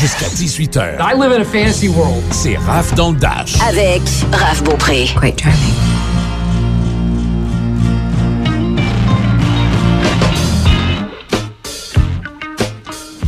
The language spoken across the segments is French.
Jusqu'à 18h. I live in a fantasy world. C'est Raph dans le Dash. Avec Raph Beaupré. Quite charming.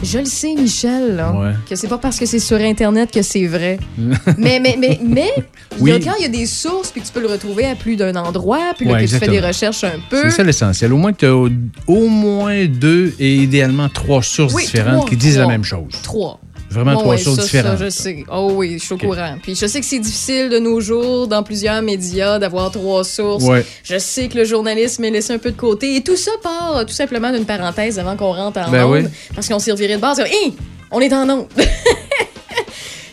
Je le sais, Michel, là, Ouais. que c'est pas parce que c'est sur Internet que c'est vrai. mais, mais, mais, mais, il y a- Oui. quand il y a des sources, puis que tu peux le retrouver à plus d'un endroit, puis là, Ouais, que tu fais des recherches un peu. C'est ça l'essentiel. Au moins que tu as au, au moins deux et idéalement trois sources Oui, différentes trois, qui disent trois. la même chose. Trois. Vraiment Oh, trois ouais, sources ça, différentes. Ça, je sais. Oh oui, je suis au courant. Puis je sais que c'est difficile de nos jours, dans plusieurs médias, d'avoir trois sources. Ouais. Je sais que le journalisme est laissé un peu de côté. Et tout ça part tout simplement d'une parenthèse avant qu'on rentre en Ben onde. oui. Parce qu'on reviré de base. Hé! On est en onde!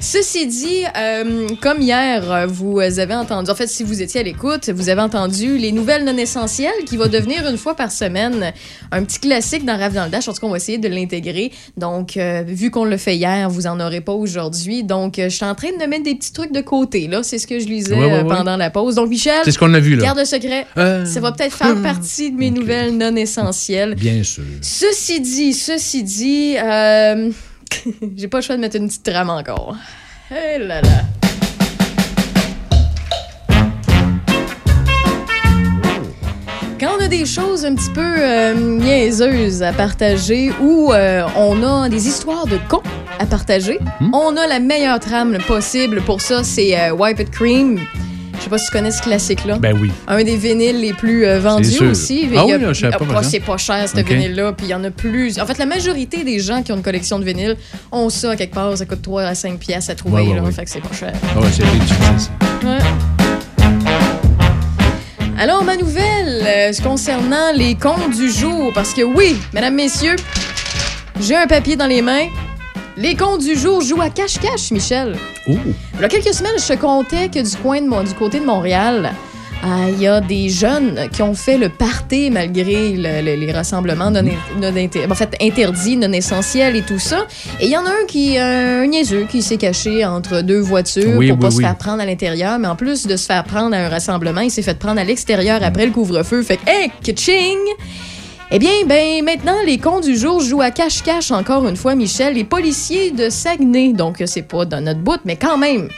Ceci dit, euh, comme hier, euh, vous avez entendu, en fait, si vous étiez à l'écoute, vous avez entendu les nouvelles non essentielles qui va devenir une fois par semaine un petit classique dans Rave dans le Dash. En tout cas, on va essayer de l'intégrer. Donc, euh, vu qu'on le fait hier, vous en aurez pas aujourd'hui. Donc, euh, je suis en train de mettre des petits trucs de côté. Là, c'est ce que je lisais Ouais, ouais, ouais. pendant la pause. Donc, Michel, C'est ce qu'on a vu là. garde le secret. Ça va peut-être faire partie de mes nouvelles non essentielles. Bien sûr. Ceci dit, ceci dit, j'ai pas le choix de mettre une petite trame encore. Eh là là. Quand on a des choses un petit peu euh, niaiseuses à partager ou euh, on a des histoires de cons à partager, Mhm. on a la meilleure trame possible pour ça, c'est euh, Wipe It Cream. Je sais pas si tu connais ce classique-là Ben oui. un des vinyles les plus euh, vendus aussi. Ah oui, là, je pas, Ah, par exemple. c'est pas cher, ce vinyle-là. Puis il y en a plus. En fait, la majorité des gens qui ont une collection de vinyles ont ça quelque part. Ça coûte 3 à 5 piastres à trouver. Ouais, ouais, là, ouais. Fait que c'est pas cher. Ah ouais, c'est. Ouais. Alors, ma nouvelle euh, concernant les comptes du jour. Parce que oui, mesdames, messieurs, j'ai un papier dans les mains. Les comptes du jour jouent à cache-cache, Michel. Il y a quelques semaines, je te contais que du coin de mon, du côté de Montréal, euh, il y a des jeunes qui ont fait le party malgré le- le- les rassemblements non, non inter- en fait, interdits, non essentiels et tout ça. Et il y en a un qui, euh, un niaiseux, qui s'est caché entre deux voitures Oui, pour pas oui, se faire prendre à l'intérieur. Mais en plus de se faire prendre à un rassemblement, il s'est fait prendre à l'extérieur après le couvre-feu. Fait que, hey, kitching! Eh bien, ben maintenant, les cons du jour jouent à cache-cache encore une fois, Michel. Les policiers de Saguenay, donc c'est pas dans notre bout, mais quand même,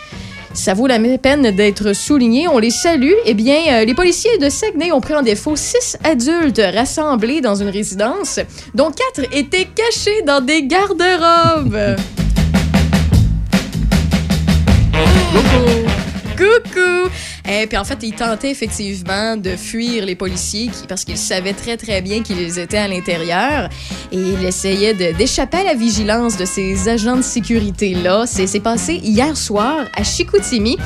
ça vaut la peine d'être souligné. On les salue. Eh bien, euh, les policiers de Saguenay ont pris en défaut six adultes rassemblés dans une résidence, dont quatre étaient cachés dans des garde-robes. Coucou! Et puis en fait, il tentait effectivement de fuir les policiers parce qu'ils savaient très très bien qu'ils étaient à l'intérieur et il essayait de- d'échapper à la vigilance de ces agents de sécurité-là. C'est passé hier soir à Chicoutimi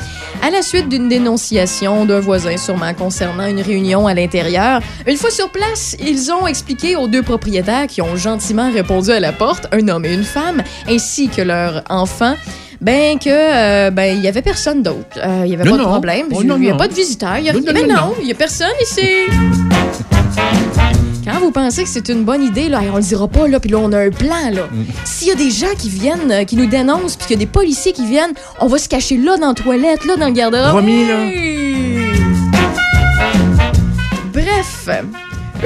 à la suite d'une dénonciation d'un voisin sûrement concernant une réunion à l'intérieur. Une fois sur place, ils ont expliqué aux deux propriétaires qui ont gentiment répondu à la porte, un homme et une femme, ainsi que leur enfant, ben que euh, ben il y avait personne d'autre. Euh, Il y avait Non, pas de non. problème. Oh, il n'y a pas de visiteurs. Il y a, Non, ben il y a personne ici. Quand vous pensez que c'est une bonne idée, là, on le dira pas, là, puis là, on a un plan, là. Mm. S'il y a des gens qui viennent, euh, qui nous dénoncent, puis qu'il y a des policiers qui viennent, on va se cacher là, dans la toilette, là, dans le garde-robe. Promis, là. Bref,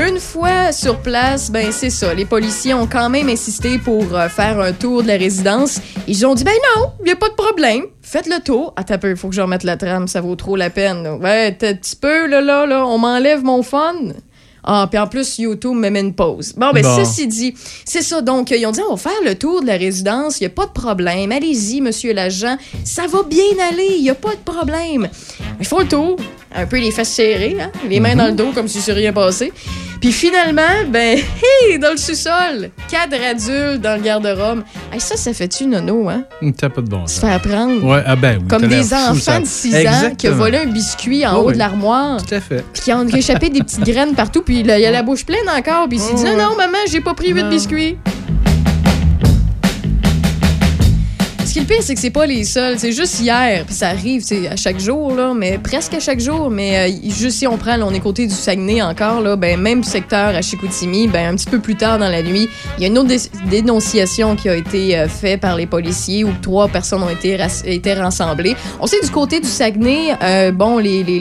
une fois sur place, ben c'est ça. Les policiers ont quand même insisté pour euh, faire un tour de la résidence. Ils ont dit, ben non, il a pas de problème. Faites le tour. Attends un peu, il faut que je remette la trame, ça vaut trop la peine. là. Ouais, t'as un petit peu, là, là, là, on m'enlève mon fun. Ah, puis en plus, YouTube me met une pause. Bon, ben, Bon. ceci dit, c'est ça. Donc, ils ont dit, on va faire le tour de la résidence. Il n'y a pas de problème. Allez-y, monsieur l'agent. Ça va bien aller. Il n'y a pas de problème. Ils font le tour. Un peu les fesses serrées, hein? les mains dans le dos, comme si c'est rien passé. Puis finalement, ben, hey, dans le sous-sol, cadre adulte dans le garde-robe. Hey, ça, ça fait-tu nono, hein? T'as pas de bon Se sens. faire prendre. Ouais, ah ben oui. Comme des enfants ça. de 6 ans qui ont volé un biscuit en Oh, haut oui. de l'armoire Tout à fait. puis qui ont échappé des petites graines partout, puis il a la bouche pleine encore, puis il s'est dit non, non, maman, j'ai pas pris huit Non. biscuits. Le pire, c'est que c'est pas les seuls. C'est juste hier, puis ça arrive sais, à chaque jour, là, mais presque à chaque jour. Mais euh, juste si on prend, on est côté du Saguenay encore, là, ben, même secteur à Chicoutimi, ben, un petit peu plus tard dans la nuit, il y a une autre dé- dénonciation qui a été euh, faite par les policiers où trois personnes ont été, ras- été rassemblées. On sait du côté du Saguenay, euh, bon, les les,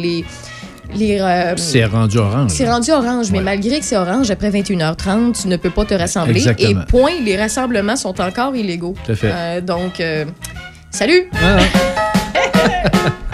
euh, C'est rendu orange. c'est rendu orange, mais Ouais. malgré que c'est orange, après 21h30, tu ne peux pas te rassembler. Exactement. Et point, les rassemblements sont encore illégaux. Tout à fait. Euh, donc, euh, salut! Ah,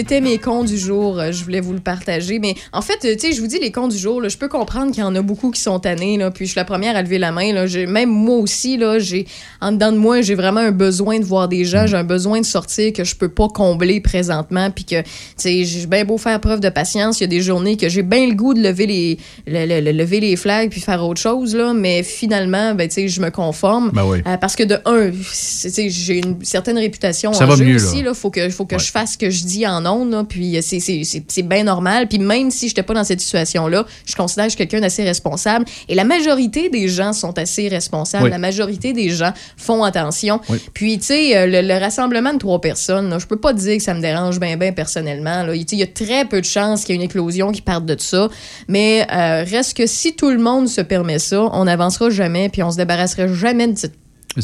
c'était mes cons du jour. Euh, Je voulais vous le partager. Mais en fait, euh, tu sais, je vous dis les cons du jour. là, je peux comprendre qu'il y en a beaucoup qui sont tannés. Là, puis je suis la première à lever la main. Là, même moi aussi, là, j'ai en dedans de moi, j'ai vraiment un besoin de voir des gens. J'ai un besoin de sortir que je peux pas combler présentement. Puis que, tu sais, j'ai bien beau faire preuve de patience. Il y a des journées que j'ai bien le goût de lever les, le- le- le- lever les flags puis faire autre chose. Là, mais finalement, ben, tu sais, je me conforme. Ben oui. Euh, parce que de un, c'est- tu sais, j'ai une certaine réputation Ça en va jeu mieux, aussi. là. Faut que, faut que Ouais. je fasse ce que je dis en ondes. là, Puis euh, c'est- c'est c'est- c'est bien normal. Puis même si je n'étais pas dans cette situation-là, je considère que je suis quelqu'un d'assez responsable. Et la majorité des gens sont assez responsables. Oui. La majorité des gens font attention. Oui. Puis, tu sais, euh, le, le rassemblement de trois personnes, là, je peux pas dire que ça me dérange bien, bien personnellement. là. Il y a très peu de chances qu'il y ait une éclosion qui parte de ça. Mais euh, reste que si tout le monde se permet ça, on n'avancera jamais. Puis on se débarrasserait jamais de cette C'est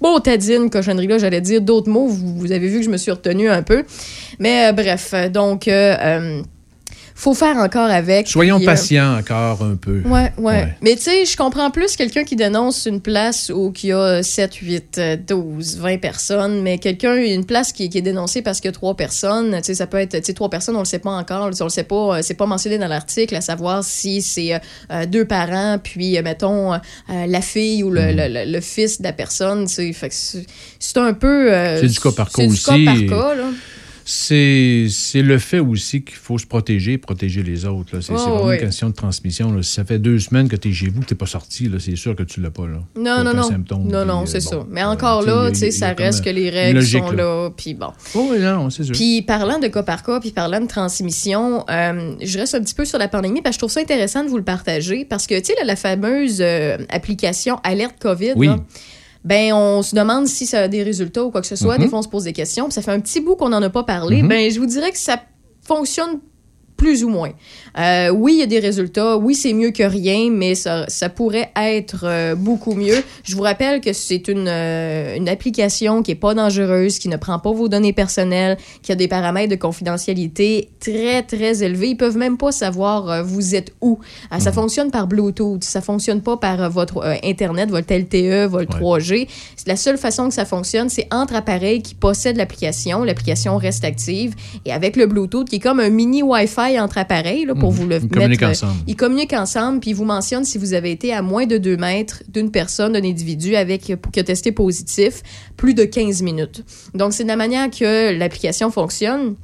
ça. Beau-tadine, cochonnerie-là, j'allais dire d'autres mots. Vous, avez vu que je me suis retenue un peu. Mais euh, bref, donc, euh, euh, faut faire encore avec. Soyons puis, euh, patients encore un peu. Ouais, ouais, Ouais. Mais tu sais, je comprends plus quelqu'un qui dénonce une place où il y a 7, 8, euh, 12, 20 personnes, mais quelqu'un, une place qui, qui est dénoncée parce qu'il y a trois personnes, tu sais, ça peut être, tu sais, trois personnes, on le sait pas encore, on le sait pas, euh, c'est pas mentionné dans l'article, à savoir si c'est euh, deux parents, puis, mettons, euh, la fille ou Mm. le, le- le- fils de la personne, tu sais, c'est un peu... C'est du cas par cas c'est du aussi. cas par cas, là. C'est le fait aussi qu'il faut se protéger, protéger les autres. là. C'est Oh, vraiment oui. une question de transmission. là. Si ça fait deux semaines que tu es chez vous, que tu n'es pas sorti, c'est sûr que tu l'as pas. Là. Non, non, non. symptôme, non, non, puis, c'est euh, ça. Mais euh, encore là, tu sais, ça reste euh, que les une règles logique, sont là. puis bon. Oh, oui, non, c'est sûr. Puis parlant de cas par cas, puis parlant de transmission, euh, je reste un petit peu sur la pandémie parce que je trouve ça intéressant de vous le partager parce que, tu sais, la fameuse euh, application Alerte COVID, Oui. là, ben on se demande si ça a des résultats ou quoi que ce soit. Mhm. Des fois, on se pose des questions. Puis ça fait un petit bout qu'on n'en a pas parlé. Mhm. Ben je vous dirais que ça fonctionne plus ou moins. Euh, oui, il y a des résultats. Oui, c'est mieux que rien, mais ça, ça pourrait être euh, beaucoup mieux. Je vous rappelle que c'est une, euh, une application qui est pas dangereuse, qui ne prend pas vos données personnelles, qui a des paramètres de confidentialité très, très élevés. Ils peuvent même pas savoir vous êtes où. Ça fonctionne par Bluetooth. Ça fonctionne pas par votre Internet, votre LTE, votre Ouais. 3G. C'est La seule façon que ça fonctionne, c'est entre appareils qui possèdent l'application. L'application reste active. Et avec le Bluetooth, qui est comme un mini Wi-Fi entre appareils, là, pour Mhm. vous le Ils mettre. communiquent euh, ensemble. Ils communiquent ensemble, puis ils vous mentionnent si vous avez été à moins de 2 mètres d'une personne, d'un individu avec qui a testé positif, plus de 15 minutes. Donc, c'est de la manière que l'application fonctionne.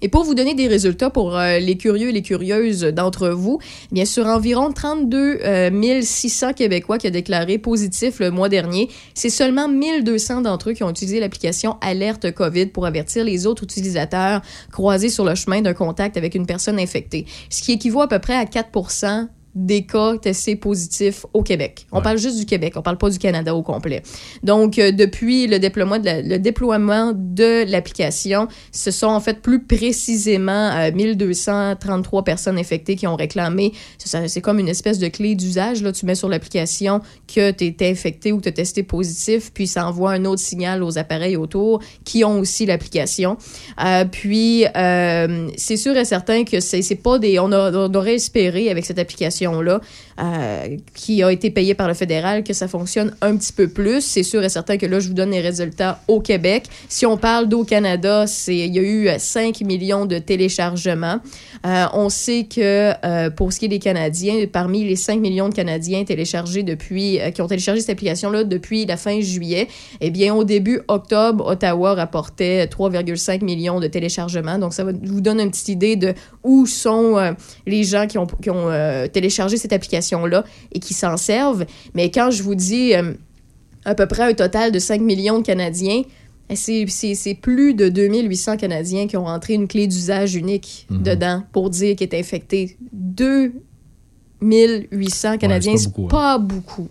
Et pour vous donner des résultats pour euh, les curieux et les curieuses d'entre vous, eh bien sur environ 32 euh, 600 Québécois qui ont déclaré positif le mois dernier, c'est seulement 1200 d'entre eux qui ont utilisé l'application Alerte COVID pour avertir les autres utilisateurs croisés sur le chemin d'un contact avec une personne infectée, ce qui équivaut à peu près à 4 des cas testés positifs au Québec. On Ouais. parle juste du Québec, on parle pas du Canada au complet. Donc, euh, depuis le déploiement de la- le déploiement de l'application, ce sont en fait plus précisément euh, 1233 personnes infectées qui ont réclamé. C'est comme une espèce de clé d'usage. Là, tu mets sur l'application que tu es infecté ou que tu testé positif, puis ça envoie un autre signal aux appareils autour qui ont aussi l'application. Euh, puis, euh, c'est sûr et certain que c'est pas des. On, a- on aurait espéré avec cette application-là, euh, qui a été payée par le fédéral, que ça fonctionne un petit peu plus. C'est sûr et certain que là, je vous donne les résultats au Québec. Si on parle d'au Canada, c'est il y a eu euh, 5 millions de téléchargements. Euh, on sait que euh, pour ce qui est des Canadiens, parmi les 5 millions de Canadiens téléchargés depuis, euh, qui ont téléchargé cette application-là depuis la fin juillet, eh bien, au début octobre, Ottawa rapportait 3,5 millions de téléchargements. Donc, ça vous donne une petite idée de où sont euh, les gens qui ont, qui ont euh, téléchargé cette application-là et qui s'en servent. Mais quand je vous dis euh, à peu près un total de 5 millions de Canadiens, eh, c'est plus de 2800 Canadiens qui ont rentré une clé d'usage unique Mhm. dedans pour dire qu'ils est infecté. 2800 Canadiens, c'est c'est pas beaucoup, hein. pas beaucoup.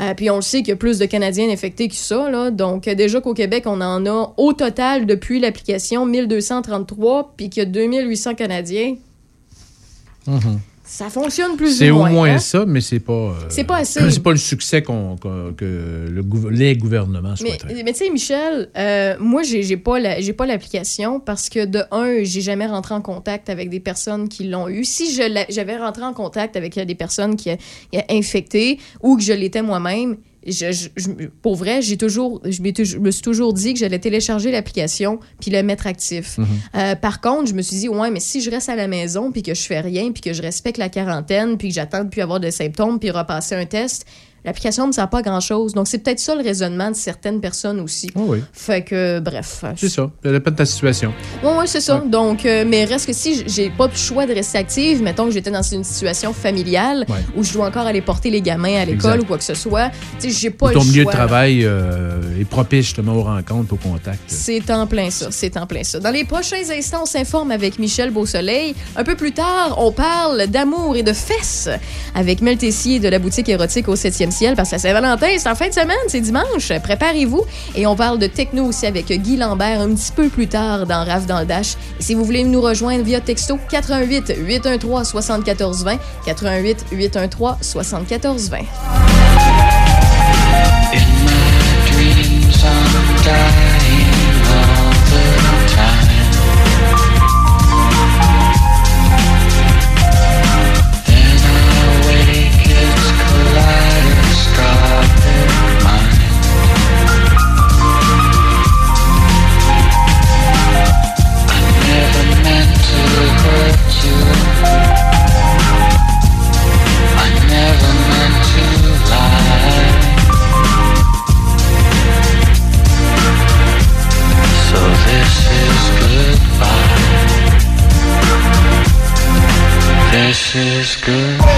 Euh, puis on le sait qu'il y a plus de Canadiens infectés que ça. Là. Donc, déjà qu'au Québec, on en a au total depuis l'application 1233, puis qu'il y a 2800 Canadiens. Mhm. Ça fonctionne plus C'est ou au moins. moins hein? ça, mais c'est pas. euh, C'est pas assez. C'est pas le succès qu'on- que le les gouvernements Mais, souhaiteraient. mais tu sais, Michel, euh, moi, j'ai pas la- j'ai pas l'application parce que de un, j'ai jamais rentré en contact avec des personnes qui l'ont eu. Si je j'avais rentré en contact avec euh, des personnes qui a, qui a infecté ou que je l'étais moi-même, je, je- je- pour vrai, j'ai toujours, je, me suis toujours dit que j'allais télécharger l'application puis le mettre actif. Euh, par contre, je me suis dit, ouais, mais si je reste à la maison puis que je fais rien puis que je respecte la quarantaine puis que j'attends de plus avoir de symptômes puis repasser un test, l'application ne me sert pas à grand-chose. Donc, c'est peut-être ça le raisonnement de certaines personnes aussi. Oui, oui. Fait que, bref. C'est ça. Ça dépend de ta situation. Oui, oui, c'est ça. Ouais. Donc, euh, mais reste que si j'ai pas le choix de rester active, mettons que j'étais dans une situation familiale Ouais. où je dois encore aller porter les gamins à l'école ou quoi que ce soit, tu sais, j'ai pas Ou ton le milieu choix. de travail euh, est propice justement aux rencontres, aux contacts. C'est en plein ça, c'est en plein ça. Dans les prochains instants, on s'informe avec Michel Beausoleil. Un peu plus tard, on parle d'amour et de fesses avec Mel Tessier de la boutique érotique au 7e parce que la Saint-Valentin, c'est en fin de semaine, c'est dimanche. Préparez-vous. Et on parle de techno aussi avec Guy Lambert un petit peu plus tard dans Rave dans le Dash. Et si vous voulez nous rejoindre via texto 88 813 74 20 88 813 74 20. good.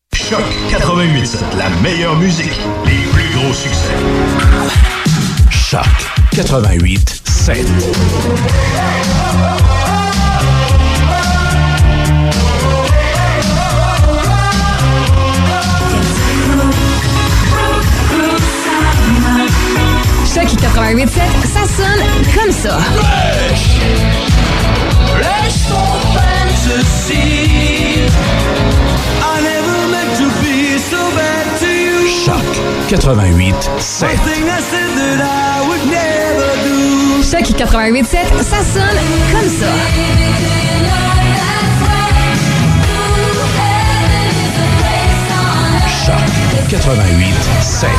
Choc 88, la meilleure musique, les plus gros succès. Choc 88 7. Choc 88.7, ça sonne comme ça. Ton 88 7. Thing I said that I would never do. Choc 88.7, ça sonne comme ça. Choc 88 7.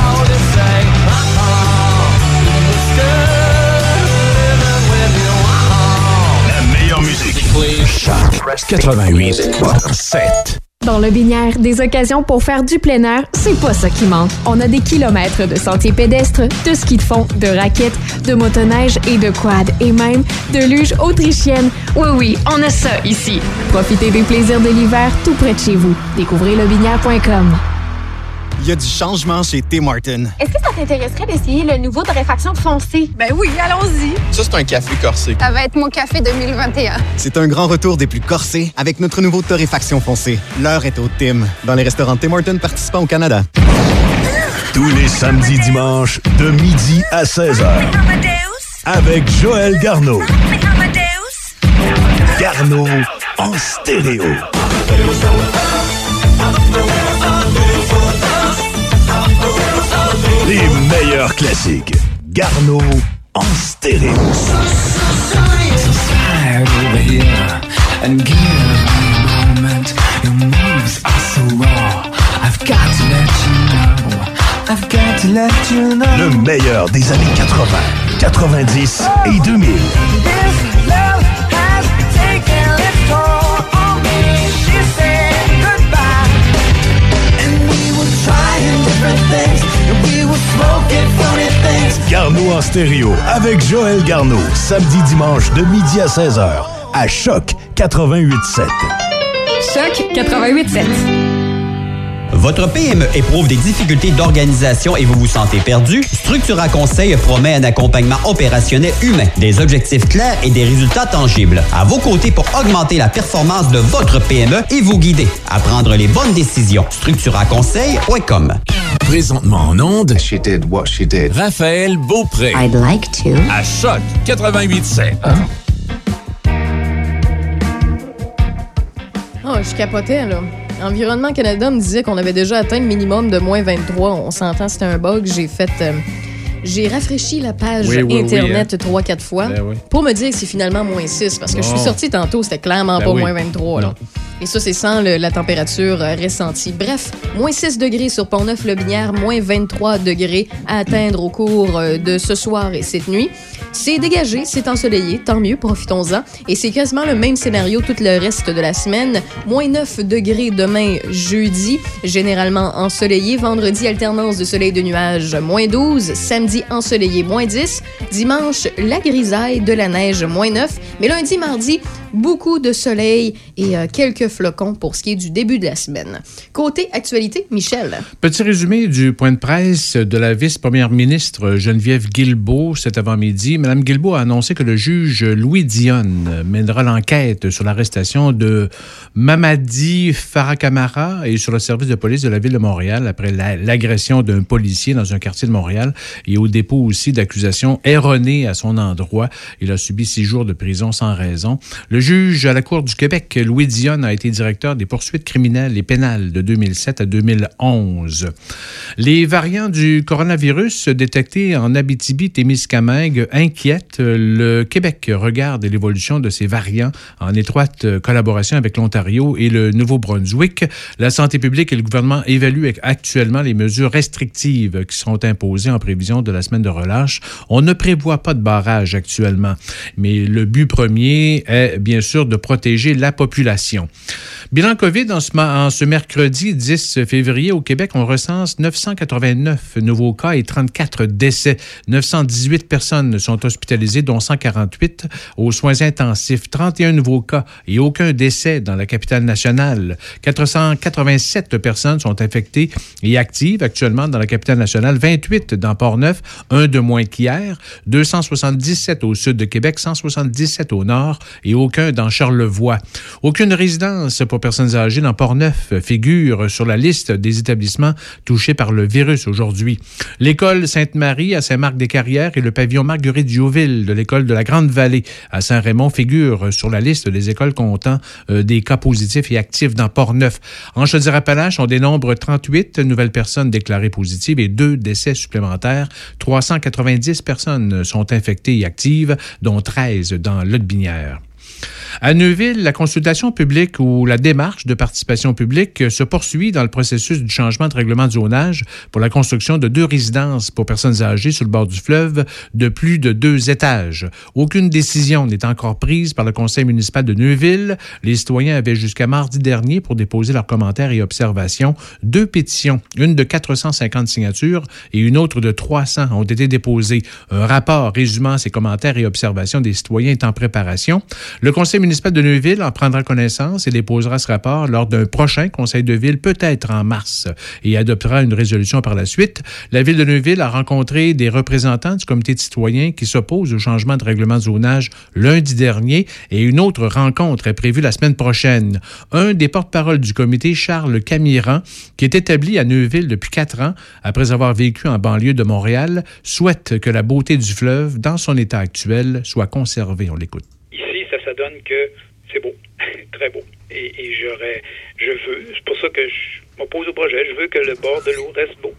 La meilleure musique. Choc 88 7. Dans le Binière, des occasions pour faire du plein air, c'est pas ça qui manque. On a des kilomètres de sentiers pédestres, de ski de fond, de raquettes, de motoneige et de quad, et même de luge autrichienne. Oui, oui, on a ça ici. Profitez des plaisirs de l'hiver tout près de chez vous. Découvrez lebinière.com. Il y a du changement chez Tim Martin. Est-ce que ça t'intéresserait d'essayer le nouveau torréfaction foncé? Ben oui, allons-y. Ça, c'est un café corsé. Ça va être mon café 2021. C'est un grand retour des plus corsés avec notre nouveau torréfaction foncé. L'heure est au Tim, dans les restaurants Tim Hortons participants au Canada. Tous les samedis dimanches, de midi à 16h. Avec Joël Garneau. Garneau en stéréo. I've got to let you know. Le meilleur des années 80, 90 et 2000. En stéréo avec Joël Garneau, samedi dimanche de midi à 16h à Choc 88.7. Choc 88.7. Votre PME éprouve des difficultés d'organisation et vous vous sentez perdu? Structura Conseil promet un accompagnement opérationnel humain, des objectifs clairs et des résultats tangibles. À vos côtés pour augmenter la performance de votre PME et vous guider à prendre les bonnes décisions. StructuraConseil.com Présentement en onde. She did what she did. Raphaël Beaupré. I'd like to. À Choc 88 7. Oh, je capotais, là. Environnement Canada me disait qu'on avait déjà atteint le minimum de moins 23. On s'entend, c'était un bug. J'ai fait. euh, j'ai rafraîchi la page Oui, oui, oui, Internet hein. trois, quatre fois Ben oui. pour me dire que c'est finalement moins 6 parce que je suis Bon. sortie tantôt, c'était clairement Ben pas moins 23. Là. Et ça, c'est sans la température euh, ressentie. Bref, moins 6 degrés sur Pont-Neuf-le-Binière, moins 23 degrés à atteindre au cours euh, de ce soir et cette nuit. C'est dégagé, c'est ensoleillé, tant mieux, profitons-en. Et c'est quasiment le même scénario tout le reste de la semaine. Moins 9 degrés demain, jeudi, généralement ensoleillé. Vendredi, alternance de soleil et de nuages, moins 12. Samedi, ensoleillé, moins 10. Dimanche, la grisaille, de la neige, moins 9. Mais lundi, mardi, beaucoup de soleil et euh, quelques flocons pour ce qui est du début de la semaine. Côté actualité, Michel. Petit résumé du point de presse de la vice-première ministre Geneviève Guilbeault cet avant-midi. Madame Guilbeault a annoncé que le juge Louis Dionne mènera l'enquête sur l'arrestation de Mamadi Farakamara et sur le service de police de la ville de Montréal après la- l'agression d'un policier dans un quartier de Montréal et au dépôt aussi d'accusations erronées à son endroit. Il a subi six jours de prison sans raison. Le juge à la Cour du Québec, Louis Dionne, a été directeur des poursuites criminelles et pénales de 2007 à 2011. Les variants du coronavirus détectés en Abitibi-Témiscamingue inquiètent. Le Québec regarde l'évolution de ces variants en étroite collaboration avec l'Ontario et le Nouveau-Brunswick. La santé publique et le gouvernement évaluent actuellement les mesures restrictives qui seront imposées en prévision de la semaine de relâche. On ne prévoit pas de barrage actuellement, mais le but premier est bien sûr de protéger la population. Bilan COVID en ce, mercredi 10 février au Québec, on recense 989 nouveaux cas et 34 décès. 918 personnes sont hospitalisées, dont 148 aux soins intensifs. 31 nouveaux cas et aucun décès dans la capitale nationale. 487 personnes sont infectées et actives actuellement dans la capitale nationale. 28 dans Port-Neuf, un de moins qu'hier. 277 au sud de Québec, 177 au nord et aucun dans Charlevoix. Aucune résidence pour personnes âgées dans Port-Neuf figure sur la liste des établissements touchés par le virus aujourd'hui. L'école Sainte-Marie à Saint-Marc-des-Carrières et le pavillon Marguerite Diouville de l'école de la Grande-Vallée à Saint-Raymond figurent sur la liste des écoles comptant euh, des cas positifs et actifs dans Port-Neuf. En Chaudière-Appalaches, on dénombre 38 nouvelles personnes déclarées positives et deux décès supplémentaires. 390 personnes sont infectées et actives, dont 13 dans l'Aude-Binière. À Neuville, la consultation publique ou la démarche de participation publique se poursuit dans le processus du changement de règlement de zonage pour la construction de deux résidences pour personnes âgées sur le bord du fleuve de plus de deux étages. Aucune décision n'est encore prise par le conseil municipal de Neuville. Les citoyens avaient jusqu'à mardi dernier pour déposer leurs commentaires et observations. Deux pétitions, une de 450 signatures et une autre de 300 ont été déposées. Un rapport résumant ces commentaires et observations des citoyens est en préparation. Le conseil municipal de Neuville en prendra connaissance et déposera ce rapport lors d'un prochain conseil de ville, peut-être en mars, et adoptera une résolution par la suite. La ville de Neuville a rencontré des représentants du comité de citoyens qui s'opposent au changement de règlement de zonage lundi dernier et une autre rencontre est prévue la semaine prochaine. Un des porte-parole du comité, Charles Camiran, qui est établi à Neuville depuis quatre ans, après avoir vécu en banlieue de Montréal, souhaite que la beauté du fleuve, dans son état actuel, soit conservée. On l'écoute. Donne que c'est beau, très beau. Et j'aurais, je veux, c'est pour ça que je m'oppose au projet, je veux que le bord de l'eau reste beau,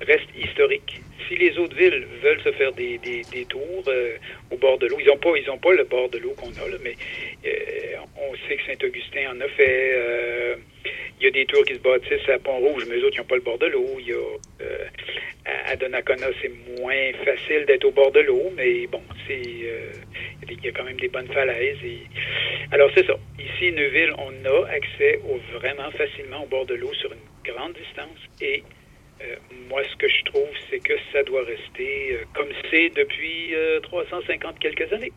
reste historique. Si les autres villes veulent se faire des, des, des tours euh, au bord de l'eau, ils n'ont pas, ils ont pas le bord de l'eau qu'on a, là, mais euh, on sait que Saint-Augustin en a fait. euh, il y a des tours qui se bâtissent à Pont-Rouge, mais eux autres, ils n'ont pas le bord de l'eau. Il y a, euh, à- Donnacona, c'est moins facile d'être au bord de l'eau, mais bon, c'est euh, il y a quand même des bonnes falaises. Et... Alors, c'est ça. Ici, Neuville, on a accès au, vraiment facilement au bord de l'eau sur une grande distance. Et euh, moi, ce que je trouve, c'est que ça doit rester euh, comme c'est depuis euh, 350 quelques années.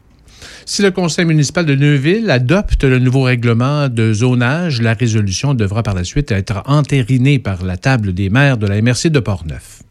Si le conseil municipal de Neuville adopte le nouveau règlement de zonage, la résolution devra par la suite être entérinée par la table des maires de la MRC de Portneuf.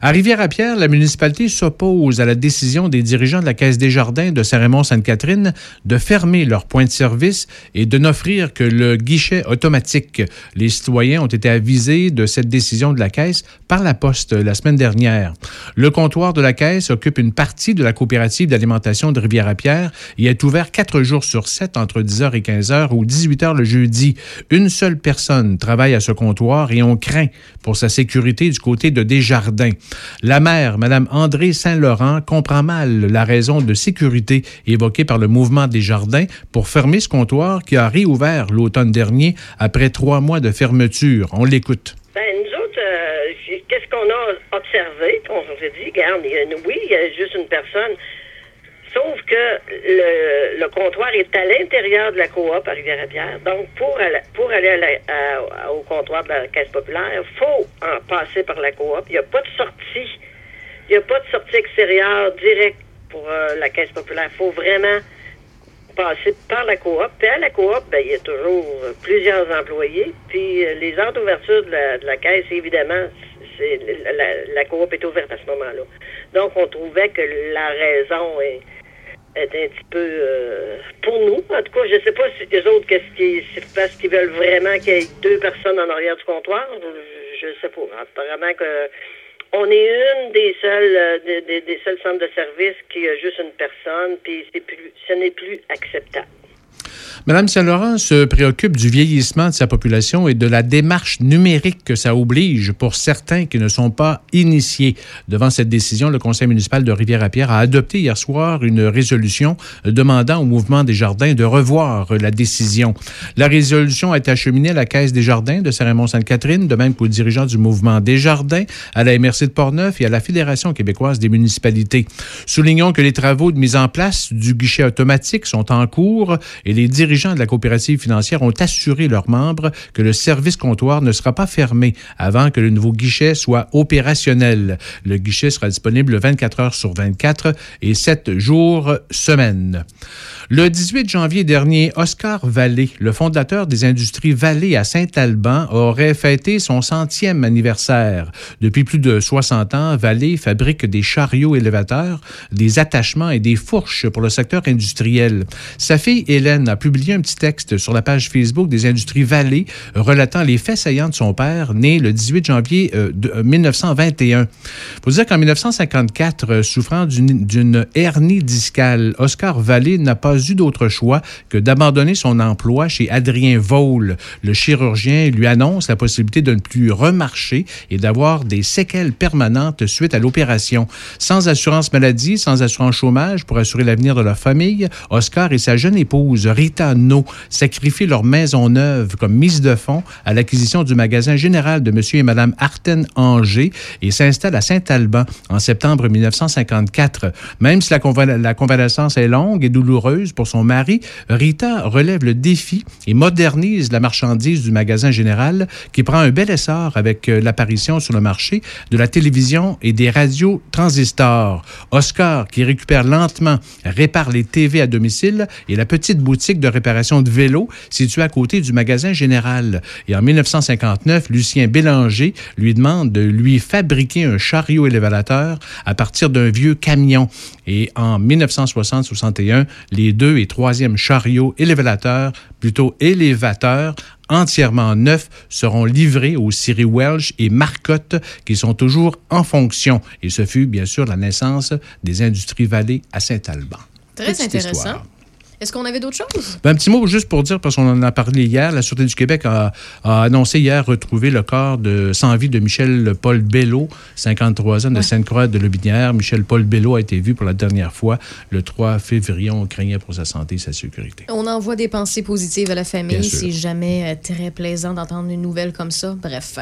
À Rivière-à-Pierre, la municipalité s'oppose à la décision des dirigeants de la Caisse des Jardins de Saint-Raymond-Sainte-Catherine de fermer leurs points de service et de n'offrir que le guichet automatique. Les citoyens ont été avisés de cette décision de la Caisse par la Poste la semaine dernière. Le comptoir de la Caisse occupe une partie de la coopérative d'alimentation de Rivière-à-Pierre et est ouvert quatre jours sur sept entre 10h et 15h ou 18h le jeudi. Une seule personne travaille à ce comptoir et on craint pour sa sécurité du côté de Desjardins. La maire, Mme André Saint-Laurent, comprend mal la raison de sécurité évoquée par le mouvement des jardins pour fermer ce comptoir qui a réouvert l'automne dernier après trois mois de fermeture. On l'écoute. Ben, nous autres, euh, qu'est-ce qu'on a observé? On s'est dit, regarde, oui, il y a juste une personne. Sauf que le, le comptoir est à l'intérieur de la coop à Rivière-à-Pierre. Donc, pour aller, pour aller au comptoir de la Caisse populaire, il faut en passer par la coop. Il n'y a pas de sortie. Il n'y a pas de sortie extérieure directe pour euh, la Caisse populaire. Il faut vraiment passer par la coop. Puis à la coop, ben, il y a toujours plusieurs employés. Puis euh, les heures d'ouverture de la, de la caisse, évidemment, c'est la coop est ouverte à ce moment-là. Donc, on trouvait que la raison est, est un petit peu euh, pour nous. En tout cas, je ne sais pas si les autres, qu'est-ce qu'ils parce qu'ils veulent vraiment qu'il y ait deux personnes en arrière du comptoir. Je ne sais pas. Apparemment que on est une des seuls euh, des, des- des seuls centres de service qui a juste une personne, puis c'est plus ce n'est plus acceptable. Madame Saint-Laurent se préoccupe du vieillissement de sa population et de la démarche numérique que ça oblige pour certains qui ne sont pas initiés. Devant cette décision, le conseil municipal de Rivière-à-Pierre a adopté hier soir une résolution demandant au mouvement des jardins de revoir la décision. La résolution a été acheminée à la Caisse des jardins de Saint-Raymond-Sainte-Catherine, de même qu'aux dirigeants du mouvement des jardins, à la MRC de Portneuf et à la Fédération québécoise des municipalités. Soulignons que les travaux de mise en place du guichet automatique sont en cours et les dirigeants de la coopérative financière ont assuré leurs membres que le service comptoir ne sera pas fermé avant que le nouveau guichet soit opérationnel. Le guichet sera disponible 24 heures sur 24 et 7 jours semaine. Le 18 janvier dernier, Oscar Vallée, le fondateur des industries Vallée à Saint-Alban, aurait fêté son centième anniversaire. Depuis plus de 60 ans, Vallée fabrique des chariots élévateurs, des attachements et des fourches pour le secteur industriel. Sa fille Hélène a publié un petit texte sur la page Facebook des industries Vallée relatant les faits saillants de son père, né le 18 janvier euh, de, euh, 1921. faut dire qu'en 1954, euh, souffrant d'une hernie discale, Oscar Vallée n'a pas eu d'autre choix que d'abandonner son emploi chez Adrien Vaule. Le chirurgien lui annonce la possibilité de ne plus remarcher et d'avoir des séquelles permanentes suite à l'opération. Sans assurance maladie, sans assurance chômage pour assurer l'avenir de leur famille, Oscar et sa jeune épouse Rita No sacrifient leur maison neuve comme mise de fonds à l'acquisition du magasin général de Monsieur et Madame Arten Angers et s'installent à Saint-Alban en septembre 1954. Même si la, la convalescence est longue et douloureuse pour son mari, Rita relève le défi et modernise la marchandise du magasin général qui prend un bel essor avec euh, l'apparition sur le marché de la télévision et des radios transistors. Oscar, qui récupère lentement, répare les TV à domicile et la petite boutique de réparation de vélos située à côté du magasin général. Et en 1959, Lucien Bélanger lui demande de lui fabriquer un chariot élévateur à partir d'un vieux camion. Et en 1960-61, les deux et troisième chariots élévateurs, plutôt élévateurs, entièrement neufs seront livrés aux scieries Welsh et Marcotte qui sont toujours en fonction. Et ce fut bien sûr la naissance des industries Vallée à Saint-Alban. Très Petite intéressant. histoire. Est-ce qu'on avait d'autres choses? Ben, un petit mot juste pour dire, parce qu'on en a parlé hier, la Sûreté du Québec a, a annoncé hier retrouver le corps de sans vie de Michel Paul Bello, 53 ans, de Sainte-Croix de Lobinière. Michel Paul Bello a été vu pour la dernière fois le 3 février. On craignait pour sa santé et sa sécurité. On envoie des pensées positives à la famille. C'est jamais euh, très plaisant d'entendre une nouvelle comme ça. Bref.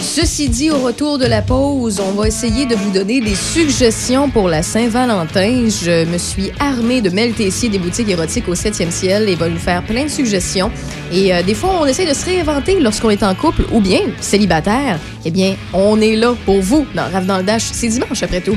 Ceci dit, au retour de la pause, on va essayer de vous donner des suggestions pour la Saint-Valentin. Je me suis armée de Mel Tessier des boutiques érotiques au 7e ciel et va nous faire plein de suggestions. Et euh, des fois, on essaie de se réinventer lorsqu'on est en couple ou bien célibataire. Eh bien, on est là pour vous dans Rave dans le Dash. C'est dimanche après tout.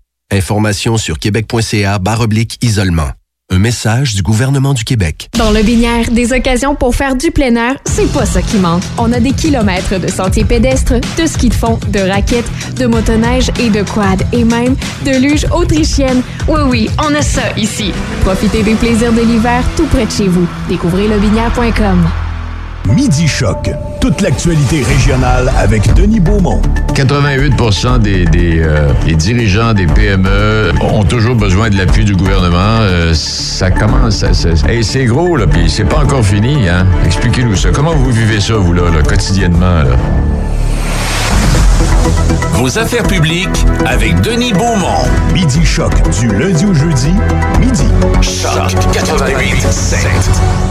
Information sur québec.ca oblique isolement. Un message du gouvernement du Québec. Dans le Binière, des occasions pour faire du plein air, c'est pas ça qui manque. On a des kilomètres de sentiers pédestres, de ski de fond, de raquettes, de motoneige et de quad, et même de luge autrichienne. Oui, oui, on a ça ici. Profitez des plaisirs de l'hiver tout près de chez vous. Découvrez lebinière.com. Midi Choc. Toute l'actualité régionale avec Denis Beaumont. 88 des, des, euh, des dirigeants des PME ont toujours besoin de l'appui du gouvernement. Euh, ça commence, ça- ça- Hey, c'est gros, là, puis c'est pas encore fini, hein? Expliquez-nous ça. Comment vous vivez ça, vous, là, là, quotidiennement, là? Vos affaires publiques avec Denis Beaumont. Midi Choc du lundi au jeudi, midi. Choc 88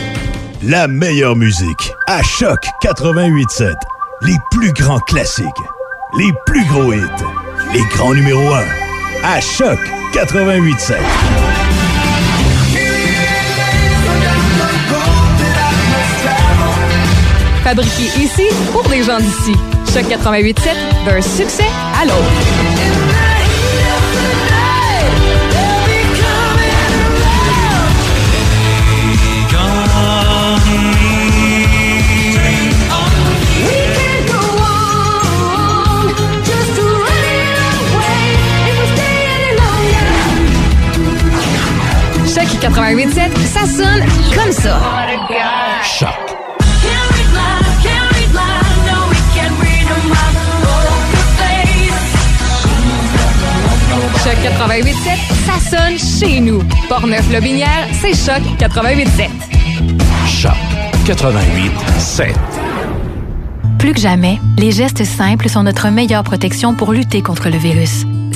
La meilleure musique à Choc 88.7. Les plus grands classiques. Les plus gros hits. Les grands numéros 1. À Choc 88.7. Fabriqué ici pour les gens d'ici. Choc 88.7, d'un succès à l'autre. 88.7, ça sonne comme ça. Choc. Choc 88.7, ça sonne chez nous. Portneuf-Lobinière, c'est Choc 88.7. Choc 88 7. Plus que jamais, les gestes simples sont notre meilleure protection pour lutter contre le virus.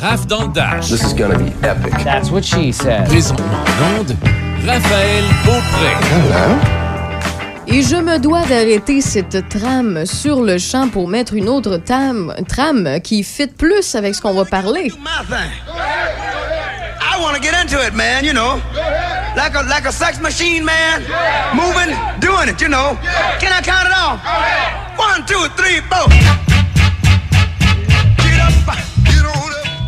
Raph dans le Dash. This is gonna be epic. That's what she said. Présentement en onde, Raphaël Beaupré. Et je me dois d'arrêter cette trame sur le champ pour mettre une autre trame, trame qui fit plus avec ce qu'on va parler. I want to get into it, man, you know. Like a like a sex machine, man. Moving, doing it, you know. Can I count it off? One, two, three, four.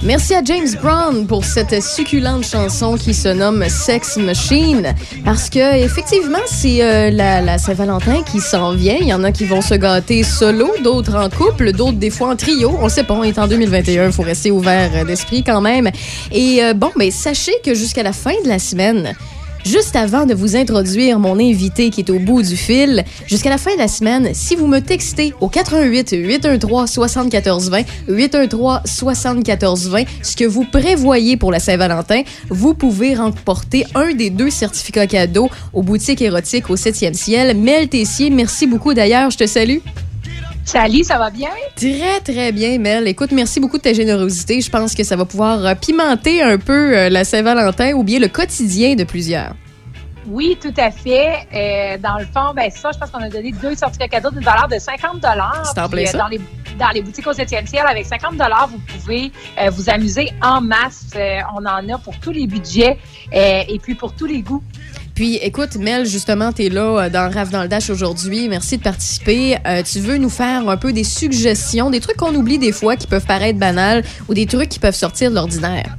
Merci à James Brown pour cette succulente chanson qui se nomme Sex Machine. Parce que, effectivement, c'est euh, la, la Saint-Valentin qui s'en vient. Il y en a qui vont se gâter solo, d'autres en couple, d'autres des fois en trio. On le sait pas, on est en 2021, il faut rester ouvert d'esprit quand même. Et euh, bon, ben, sachez que jusqu'à la fin de la semaine, Juste avant de vous introduire mon invité qui est au bout du fil, jusqu'à la fin de la semaine, si vous me textez au 88 813 74 20 813 74 20 ce que vous prévoyez pour la Saint-Valentin, vous pouvez remporter un des deux certificats cadeaux aux boutiques érotiques au 7e ciel. Mel Tessier, merci beaucoup d'ailleurs, je te salue. Salut, ça va bien? Très, très bien, Mel. Écoute, merci beaucoup de ta générosité. Je pense que ça va pouvoir euh, pimenter un peu euh, la Saint-Valentin ou bien le quotidien de plusieurs. Oui, tout à fait. Euh, dans le fond, ben ça, je pense qu'on a donné deux certificats cadeaux d'une valeur de 50 C'est en plein Puis, euh. Dans les, dans les boutiques au 7e ciel, avec 50 vous pouvez euh, vous amuser en masse. On en a pour tous les budgets et puis pour tous les goûts. Puis, écoute, Mel, justement, tu es là euh, dans Rave dans le Dash aujourd'hui. Merci de participer. Euh, tu veux nous faire un peu des suggestions, des trucs qu'on oublie des fois qui peuvent paraître banals ou des trucs qui peuvent sortir de l'ordinaire?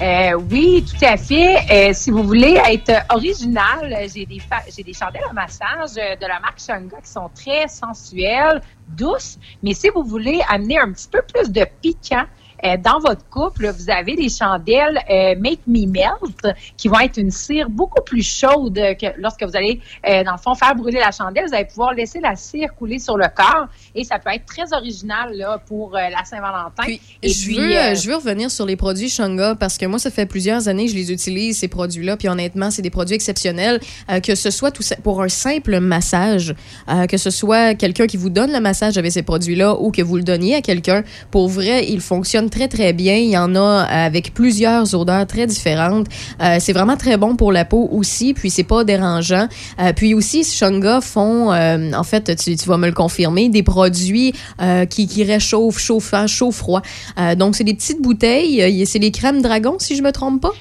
Euh, oui, tout à fait. Si vous voulez être original, j'ai des, j'ai des chandelles à massage de la marque Shanga qui sont très sensuelles, douces. Mais si vous voulez amener un petit peu plus de piquant, euh, dans votre couple, vous avez des chandelles euh, Make Me Melt qui vont être une cire beaucoup plus chaude que lorsque vous allez, euh, dans le fond, faire brûler la chandelle. Vous allez pouvoir laisser la cire couler sur le corps et ça peut être très original là, pour euh, la Saint-Valentin. Et je, veux, je veux revenir sur les produits Shanga parce que moi, ça fait plusieurs années que je les utilise, ces produits-là. Puis honnêtement, c'est des produits exceptionnels. Que ce soit tout ça, pour un simple massage, que ce soit quelqu'un qui vous donne le massage avec ces produits-là ou que vous le donniez à quelqu'un, pour vrai, ils fonctionnent très, très bien. Il y en a avec plusieurs odeurs très différentes. Euh, c'est vraiment très bon pour la peau aussi, puis c'est pas dérangeant. Euh, puis aussi, Shanga font, euh, en fait, tu, vas me le confirmer, des produits euh, qui, qui réchauffent, chauffant, chaud-froid. Euh, donc, c'est des petites bouteilles. Euh, C'est les crèmes dragon, si je me trompe pas?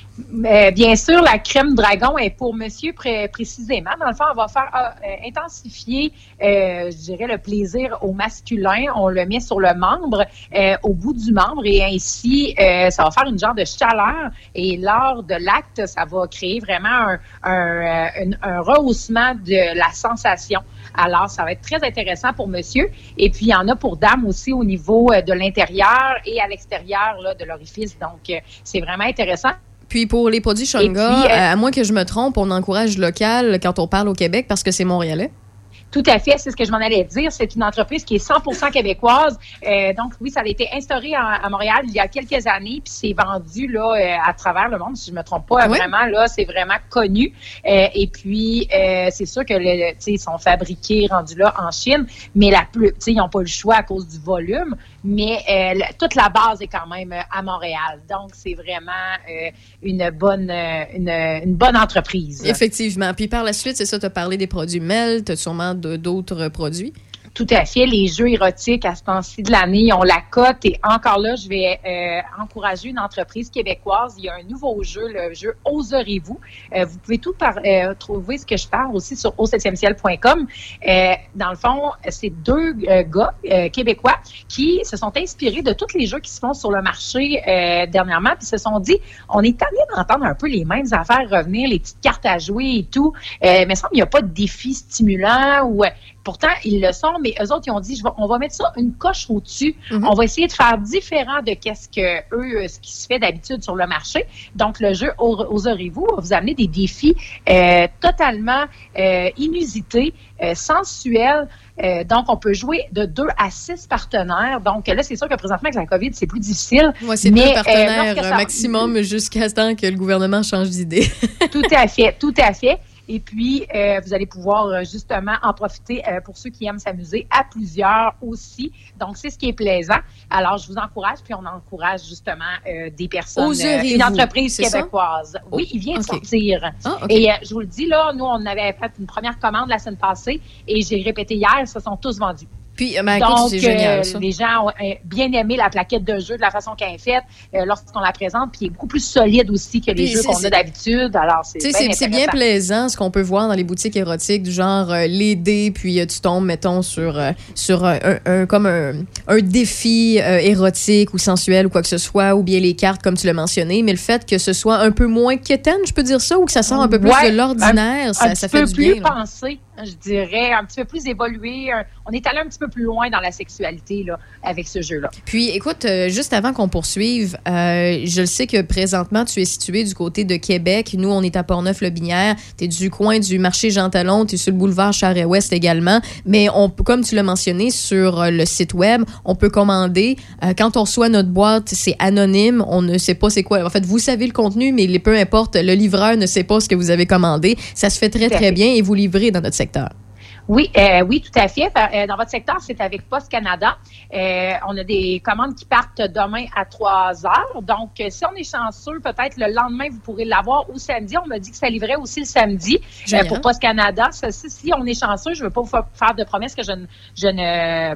Euh, bien sûr, la crème dragon est pour monsieur pré- précisément. Dans le fond, on va faire ah, euh, intensifier, euh, je dirais, le plaisir au masculin. On le met sur le membre, euh, au bout du membre, et ainsi, euh, ça va faire une genre de chaleur. Et lors de l'acte, ça va créer vraiment un, un, euh, un- un rehaussement de la sensation. Alors, ça va être très intéressant pour monsieur. Et puis, il y en a pour dame aussi au niveau euh, de l'intérieur et à l'extérieur de l'orifice. Donc, c'est vraiment intéressant. Puis pour les produits Et Shanga, puis, euh, à moins que je me trompe, on encourage local quand on parle au Québec parce que c'est montréalais. Tout à fait, c'est ce que je m'en allais dire. C'est une entreprise qui est 100% québécoise. Euh, donc oui, ça a été instauré à, à Montréal il y a quelques années, puis c'est vendu là euh, à travers le monde. Si je me trompe pas, vraiment là, c'est vraiment connu. Euh, et puis euh, c'est sûr que le, le- tu sais, ils sont fabriqués rendus là en Chine, mais la plus, tu sais, ils n'ont pas le choix à cause du volume. Mais euh, toute la base est quand même euh, à Montréal. Donc c'est vraiment euh, une bonne, une, une bonne entreprise. Effectivement. Puis par la suite, c'est ça, tu as parlé des produits Mel, tu as sûrement d'autres produits. Tout à fait. Les jeux érotiques à ce temps-ci de l'année, on la cote. Et encore là, je vais euh, encourager une entreprise québécoise. Il y a un nouveau jeu, le jeu Oserez-vous. Euh, vous pouvez tout par- euh, trouver ce que je parle aussi sur au 7 ciel.com. Euh, dans le fond, c'est deux euh, gars euh, québécois qui se sont inspirés de tous les jeux qui se font sur le marché dernièrement, puis se sont dit, on est tanné d'entendre un peu les mêmes affaires revenir, les petites cartes à jouer et tout. Mais il semble qu'il n'y a pas de défi stimulant ou Pourtant, ils le sont, mais eux autres, ils ont dit, je vais- on va mettre ça une coche au-dessus. On va essayer de faire différent de qu'est-ce que eux, euh, ce qui se fait d'habitude sur le marché. Donc, le jeu Os- Oserez-vous va vous amener des défis euh, totalement euh, inusités, euh, sensuels. Euh, donc, on peut jouer de deux à six partenaires. Donc, là, c'est sûr que présentement, avec la COVID, c'est plus difficile. Moi, c'est deux partenaires euh, ça- maximum jusqu'à ce temps que le gouvernement change d'idée. tout à fait, tout à fait. Et puis, euh, vous allez pouvoir euh, justement en profiter euh, pour ceux qui aiment s'amuser à plusieurs aussi. Donc, c'est ce qui est plaisant. Alors, je vous encourage, puis on encourage justement euh, des personnes, euh, une entreprise ça? québécoise. Oui, il vient de sortir. Ah, ok. Et euh, je vous le dis, là, nous, on avait fait une première commande la semaine passée et j'ai répété hier, ils se sont tous vendus. Puis, ben, écoute, Donc, c'est génial, euh, ça. les gens ont euh, bien aimé la plaquette de jeu de la façon qu'elle est faite lorsqu'on la présente, puis elle est beaucoup plus solide aussi que les Puis jeux qu'on a d'habitude. Alors, c'est bien bien plaisant ce qu'on peut voir dans les boutiques érotiques, du genre euh, les dés, puis euh, tu tombes, mettons, sur, euh, sur un, un- un- comme un, un défi érotique ou sensuel ou quoi que ce soit, ou bien les cartes, comme tu l'as mentionné, mais le fait que ce soit un peu moins quétaine, je peux dire ça, ou que ça sort un peu plus Ouais, de l'ordinaire, un- ça, un ça petit fait peu du plus bien. pensé, je dirais, un petit peu plus évolué. On est allé un petit peu plus loin dans la sexualité là, avec ce jeu-là. Puis, écoute, euh, juste avant qu'on poursuive, euh, je le sais que présentement, tu es situé du côté de Québec. Nous, on est à Portneuf-le-Binière. Tu es du coin du marché Jean-Talon. Tu es sur le boulevard Charest-Ouest également. Mais on, comme tu l'as mentionné sur euh, le site web, on peut commander. Euh, quand on reçoit notre boîte, c'est anonyme. On ne sait pas c'est quoi. En fait, vous savez le contenu, mais peu importe, le livreur ne sait pas ce que vous avez commandé. Ça se fait très, très bien et vous livrez dans notre secteur. like that. Oui, euh, oui, tout à fait. Euh, Dans votre secteur, c'est avec Post Canada. Euh, on a des commandes qui partent demain à 3 heures. Donc, euh, si on est chanceux, peut-être le lendemain, vous pourrez l'avoir ou samedi. On m'a dit que ça livrait aussi le samedi euh, pour Post Canada. Si, on est chanceux, je ne veux pas vous fa- faire de promesses que je ne, je ne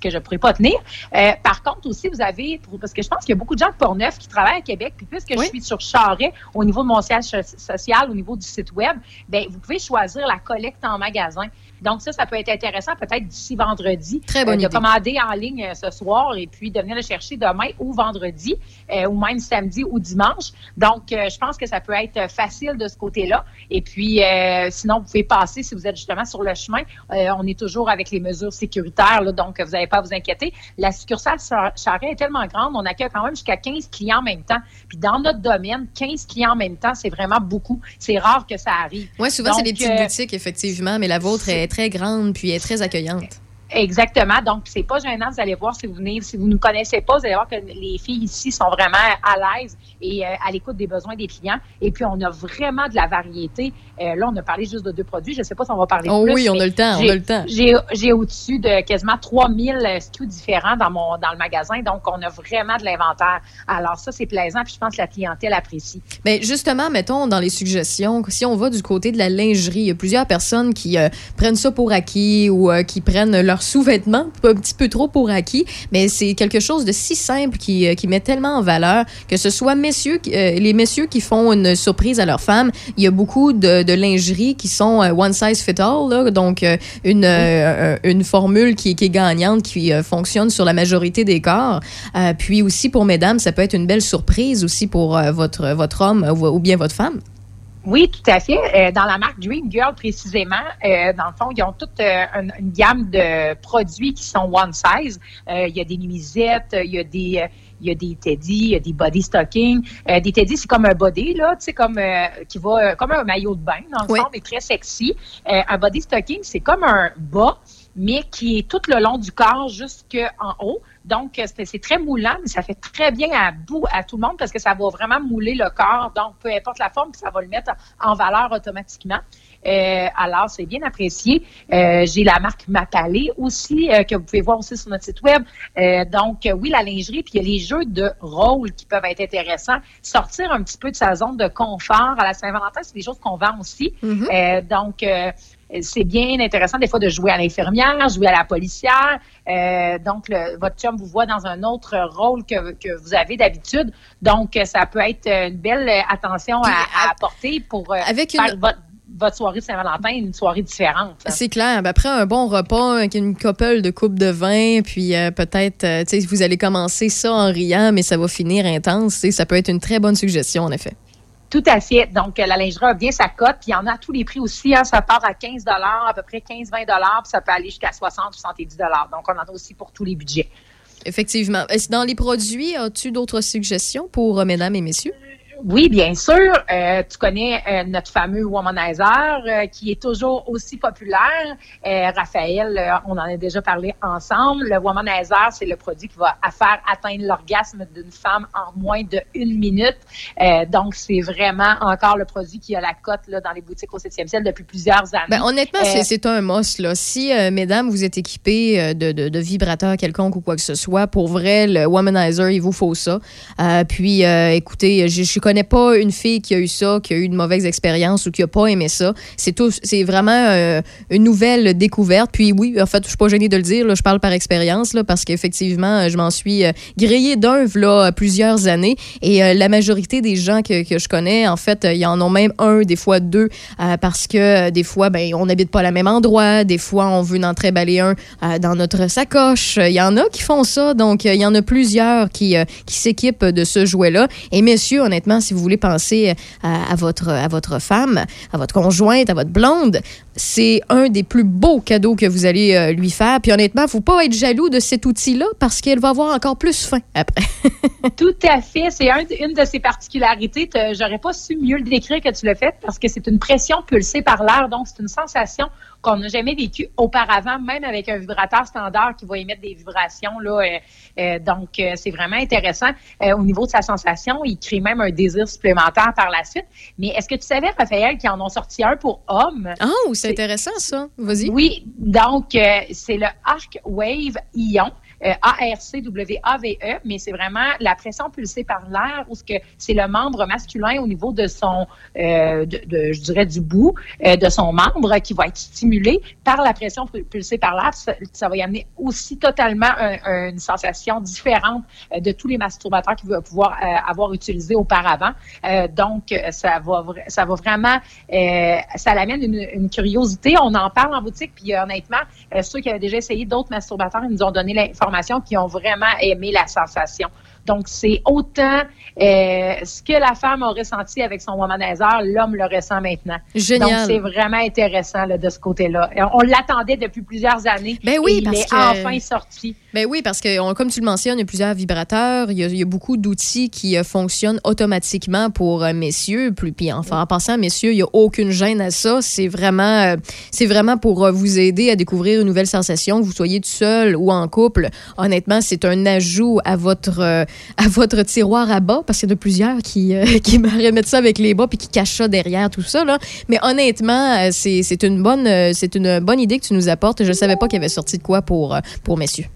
que je pourrais pas tenir. Euh, par contre, aussi, vous avez, parce que je pense qu'il y a beaucoup de gens de Portneuf qui travaillent à Québec, puis puisque je suis sur Charret, au niveau de mon siège so- social, au niveau du site web, ben vous pouvez choisir la collecte en magasin. Donc ça, ça peut être intéressant peut-être d'ici vendredi. Très bonne de idée. commander en ligne euh, ce soir et puis de venir le chercher demain ou vendredi euh, ou même samedi ou dimanche. Donc, euh, je pense que ça peut être facile de ce côté-là. Et puis, euh, sinon, vous pouvez passer si vous êtes justement sur le chemin. Euh, on est toujours avec les mesures sécuritaires, là, donc vous n'avez pas à vous inquiéter. La succursale Char- Charret est tellement grande, on accueille quand même jusqu'à 15 clients en même temps. Puis dans notre domaine, 15 clients en même temps, c'est vraiment beaucoup. C'est rare que ça arrive. Oui, souvent, c'est des petites euh, boutiques, effectivement, mais la vôtre est très grande puis est très accueillante. Exactement. Donc, c'est pas gênant. Vous allez voir si vous venez, si vous nous connaissez pas, vous allez voir que les filles ici sont vraiment à l'aise et euh, à l'écoute des besoins des clients. Et puis, on a vraiment de la variété. Euh, là, on a parlé juste de deux produits. Je sais pas si on va parler Oh plus. oui, on a le temps, on a le temps. J'ai, j'ai au-dessus de quasiment 3000 SKU différents dans mon, dans le magasin. Donc, on a vraiment de l'inventaire. Alors, ça, c'est plaisant. Puis, je pense que la clientèle apprécie. Mais justement, mettons dans les suggestions, si on va du côté de la lingerie, il y a plusieurs personnes qui euh, prennent ça pour acquis ou euh, qui prennent leurs sous-vêtements un petit peu trop pour acquis, mais c'est quelque chose de si simple qui, euh, qui met tellement en valeur que ce soit messieurs, euh, les messieurs qui font une surprise à leurs femmes, il y a beaucoup de, de lingerie qui sont euh, one size fit all, là, donc euh, une, une formule qui, qui est gagnante, qui fonctionne sur la majorité des corps. Puis aussi pour mesdames, ça peut être une belle surprise aussi pour votre, votre homme ou, ou bien votre femme. Oui, tout à fait. Euh, dans la marque Dream Girl, précisément, euh, dans le fond, ils ont toute euh, une, une gamme de produits qui sont one size. Il y a des nuisettes, il y a des... il y a des teddy, il y a des body stockings. Euh, des teddy, c'est comme un body, là, tu sais, comme, euh, qui va, comme un maillot de bain, dans le Oui. fond, mais très sexy. Euh, un body stocking, c'est comme un bas, mais qui est tout le long du corps jusqu'en haut. Donc, euh, c'est très moulant, mais ça fait très bien à bout à tout le monde parce que ça va vraiment mouler le corps. Donc, peu importe la forme, puis ça va le mettre en valeur automatiquement. Euh, alors, c'est bien apprécié. Euh, J'ai la marque Mapalé aussi, euh, que vous pouvez voir aussi sur notre site web. Euh, donc, oui, la lingerie, puis il y a les jeux de rôle qui peuvent être intéressants. Sortir un petit peu de sa zone de confort à la Saint-Valentin, c'est des choses qu'on vend aussi. Euh, donc, euh, c'est bien intéressant des fois de jouer à l'infirmière, jouer à la policière. Euh, donc, le- votre chum vous voit dans un autre rôle que, que vous avez d'habitude. Donc, euh, ça peut être une belle euh, attention à, à apporter pour euh, avec faire une- votre, votre soirée de Saint-Valentin une soirée différente. hein. C'est clair. Ben, après un bon repas, avec une couple de coupe de vin, puis euh, peut-être, euh, tu sais, vous allez commencer ça en riant, mais ça va finir intense. Ça peut être une très bonne suggestion, en effet. Tout à fait. Donc, euh, la lingerie a bien sa cote. Puis, il y en a à tous les prix aussi. hein. Ça part à 15 à peu près 15-20 puis ça peut aller jusqu'à 60-70 Donc, on en a aussi pour tous les budgets. Effectivement. Est-ce Dans les produits, as-tu d'autres suggestions pour euh, mesdames et messieurs? Oui, bien sûr. Euh, tu connais euh, notre fameux womanizer euh, qui est toujours aussi populaire. Raphaël, on en a déjà parlé ensemble. Le womanizer, c'est le produit qui va faire atteindre l'orgasme d'une femme en moins de une minute. Donc, c'est vraiment encore le produit qui a la cote là, dans les boutiques au 7e ciel depuis plusieurs années. Ben, honnêtement, c'est- un must. Là. Si, mesdames, vous êtes équipées de, de, de vibrateurs quelconques ou quoi que ce soit, pour vrai, le Womanizer, il vous faut ça. Puis, écoutez, je ne connais pas une fille qui a eu ça, qui a eu une mauvaise expérience ou qui n'a pas aimé ça. C'est tout- c'est vraiment euh, une nouvelle découverte. Puis oui, en fait, je suis pas gênée de le dire, je parle par expérience, parce qu'effectivement, euh, je m'en suis euh, grillée d'un là, plusieurs années. Et euh, la majorité des gens que, que je connais, en fait, euh, il y en ont même un, des fois deux, euh, parce que euh, des fois, ben, on n'habite pas à la même endroit. Des fois, on veut en tréballer un euh, dans notre sacoche. Il y en a qui font ça. Donc, euh, il y en a plusieurs qui, euh, qui s'équipent de ce jouet-là. Et messieurs, honnêtement, si vous voulez penser euh, à, votre, à votre femme, à votre conjointe, à votre blonde, c'est un des plus beaux cadeaux que vous allez euh, lui faire. Puis honnêtement, faut pas être jaloux de cet outil-là parce qu'elle va avoir encore plus faim après. Tout à fait. C'est un- une de ses particularités. J'aurais pas su mieux le décrire que tu l'as fait parce que c'est une pression pulsée par l'air. Donc, c'est une sensation qu'on n'a jamais vécue auparavant, même avec un vibrateur standard qui va émettre des vibrations. Là, euh, euh, donc, euh, c'est vraiment intéressant. Au niveau de sa sensation, il crée même un désir supplémentaire par la suite. Mais est-ce que tu savais, Raphaël, qu'ils en ont sorti un pour hommes? Oh, c'est intéressant ça. Vas-y. Oui, donc c'est le Arc Wave Ion. Euh, A-R-C-W-A-V-E, mais c'est vraiment la pression pulsée par l'air où c'est le membre masculin au niveau de son, euh, de, je dirais, du bout euh, de son membre qui va être stimulé par la pression pu- pulsée par l'air. Ça, va y amener aussi totalement un- un- une sensation différente euh, de tous les masturbateurs qu'il va pouvoir euh, avoir utilisé auparavant. Euh, donc, ça va, ça va vraiment, ça l'amène une, une curiosité. On en parle en boutique, puis honnêtement, ceux qui avaient déjà essayé d'autres masturbateurs, ils nous ont donné l'information qui ont vraiment aimé la sensation. Donc, c'est autant euh, ce que la femme a ressenti avec son womanizer, l'homme le ressent maintenant. Génial. Donc, c'est vraiment intéressant là, de ce côté-là. On l'attendait depuis plusieurs années. Ben oui, et il parce est que- enfin sorti. Ben oui, parce que on- comme tu le mentionnes, il y a plusieurs vibrateurs, il y a, il y a beaucoup d'outils qui euh, fonctionnent automatiquement pour euh, messieurs. Plus, puis enfin, en passant, messieurs, il n'y a aucune gêne à ça. C'est vraiment, euh, c'est vraiment pour vous aider à découvrir une nouvelle sensation, que vous soyez tout seul ou en couple. Honnêtement, c'est un ajout à votre, à votre tiroir à bas, parce qu'il y en a plusieurs qui, euh, qui remettent ça avec les bas puis qui cachent ça derrière tout ça. Là. Mais honnêtement, euh, c'est une bonne, euh, une bonne idée que tu nous apportes. Je ne savais pas qu'il y avait sorti de quoi pour, euh, pour messieurs.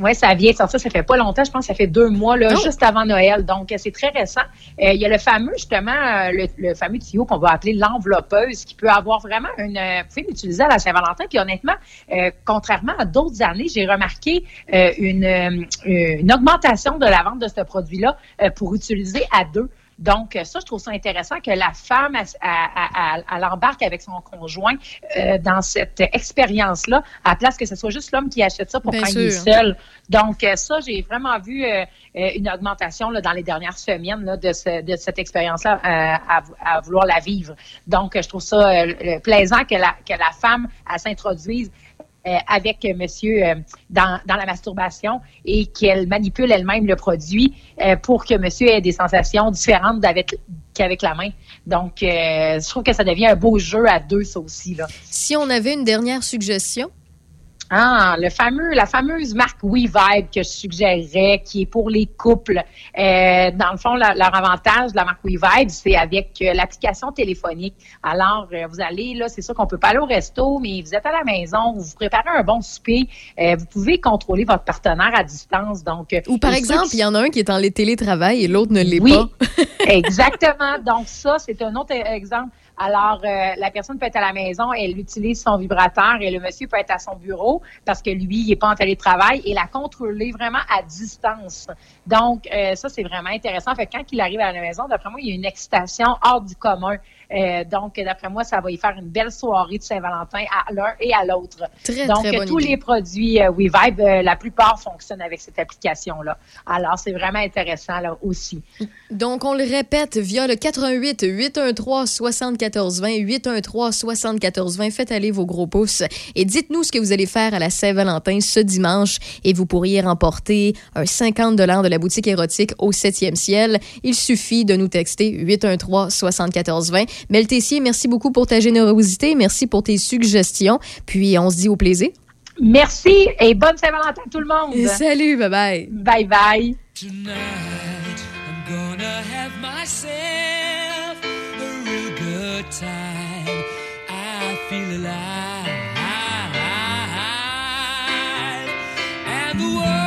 Oui, ça vient de sortir, ça fait pas longtemps, je pense que ça fait deux mois, là, Oh. juste avant Noël. Donc, euh, c'est très récent. Euh, il y a le fameux, justement, euh, le, le fameux tuyau qu'on va appeler l'enveloppeuse, qui peut avoir vraiment une. Vous pouvez l'utiliser à la Saint-Valentin. Puis honnêtement, euh, contrairement à d'autres années, j'ai remarqué euh, une, une augmentation de la vente de ce produit-là euh, pour utiliser à deux. Donc, euh, ça, je trouve ça intéressant que la femme, elle, elle- elle- embarque avec son conjoint euh, dans cette expérience-là, à place que ce soit juste l'homme qui achète ça pour Bien quand il est sûr. seul. Donc, euh, ça, j'ai vraiment vu euh, euh, une augmentation là, dans les dernières semaines là, de, ce- de cette expérience-là euh, à, à vouloir la vivre. Donc, je trouve ça plaisant que la, que la femme elle s'introduise euh, avec euh, monsieur euh, dans, dans la masturbation et qu'elle manipule elle-même le produit euh, pour que monsieur ait des sensations différentes d'avec- qu'avec la main. Donc, euh, je trouve que ça devient un beau jeu à deux, ça aussi. Là. Si on avait une dernière suggestion? Ah, le fameux, la fameuse marque WeVibe que je suggérerais, qui est pour les couples. Euh, dans le fond, la- leur avantage de la marque WeVibe, c'est avec euh, l'application téléphonique. Alors, euh, vous allez, là, c'est sûr qu'on peut pas aller au resto, mais vous êtes à la maison, vous vous préparez un bon souper, euh, vous pouvez contrôler votre partenaire à distance. Donc, euh, Ou par exemple, qui il y en a un qui est en télétravail et l'autre ne l'est Oui. pas. Exactement. Donc, ça, c'est un autre exemple. Alors, euh, la personne peut être à la maison, elle utilise son vibrateur et le monsieur peut être à son bureau parce que lui, il n'est pas en télétravail et la contrôler vraiment à distance. Donc, euh, ça, c'est vraiment intéressant. Fait que quand il arrive à la maison, d'après moi, il y a une excitation hors du commun. Euh, donc, d'après moi, ça va y faire une belle soirée de Saint-Valentin à l'un et à l'autre. Très, Donc, très bonne tous idée. les produits euh, WeVibe, euh, la plupart fonctionnent avec cette application-là. Alors, c'est vraiment intéressant là aussi. Donc, on le répète via le 88 813 74 20 813 74 20. Faites aller vos gros pouces et dites-nous ce que vous allez faire à la Saint-Valentin ce dimanche et vous pourriez remporter un 50 de la boutique érotique au 7e ciel. Il suffit de nous texter 813 74 20. Mel Tessier, merci beaucoup pour ta générosité. Merci pour tes suggestions. Puis, on se dit au plaisir. Merci et bonne Saint-Valentin à tout le monde. Salut, bye bye. Bye bye. I'm gonna have myself a real good time. I feel alive. And the world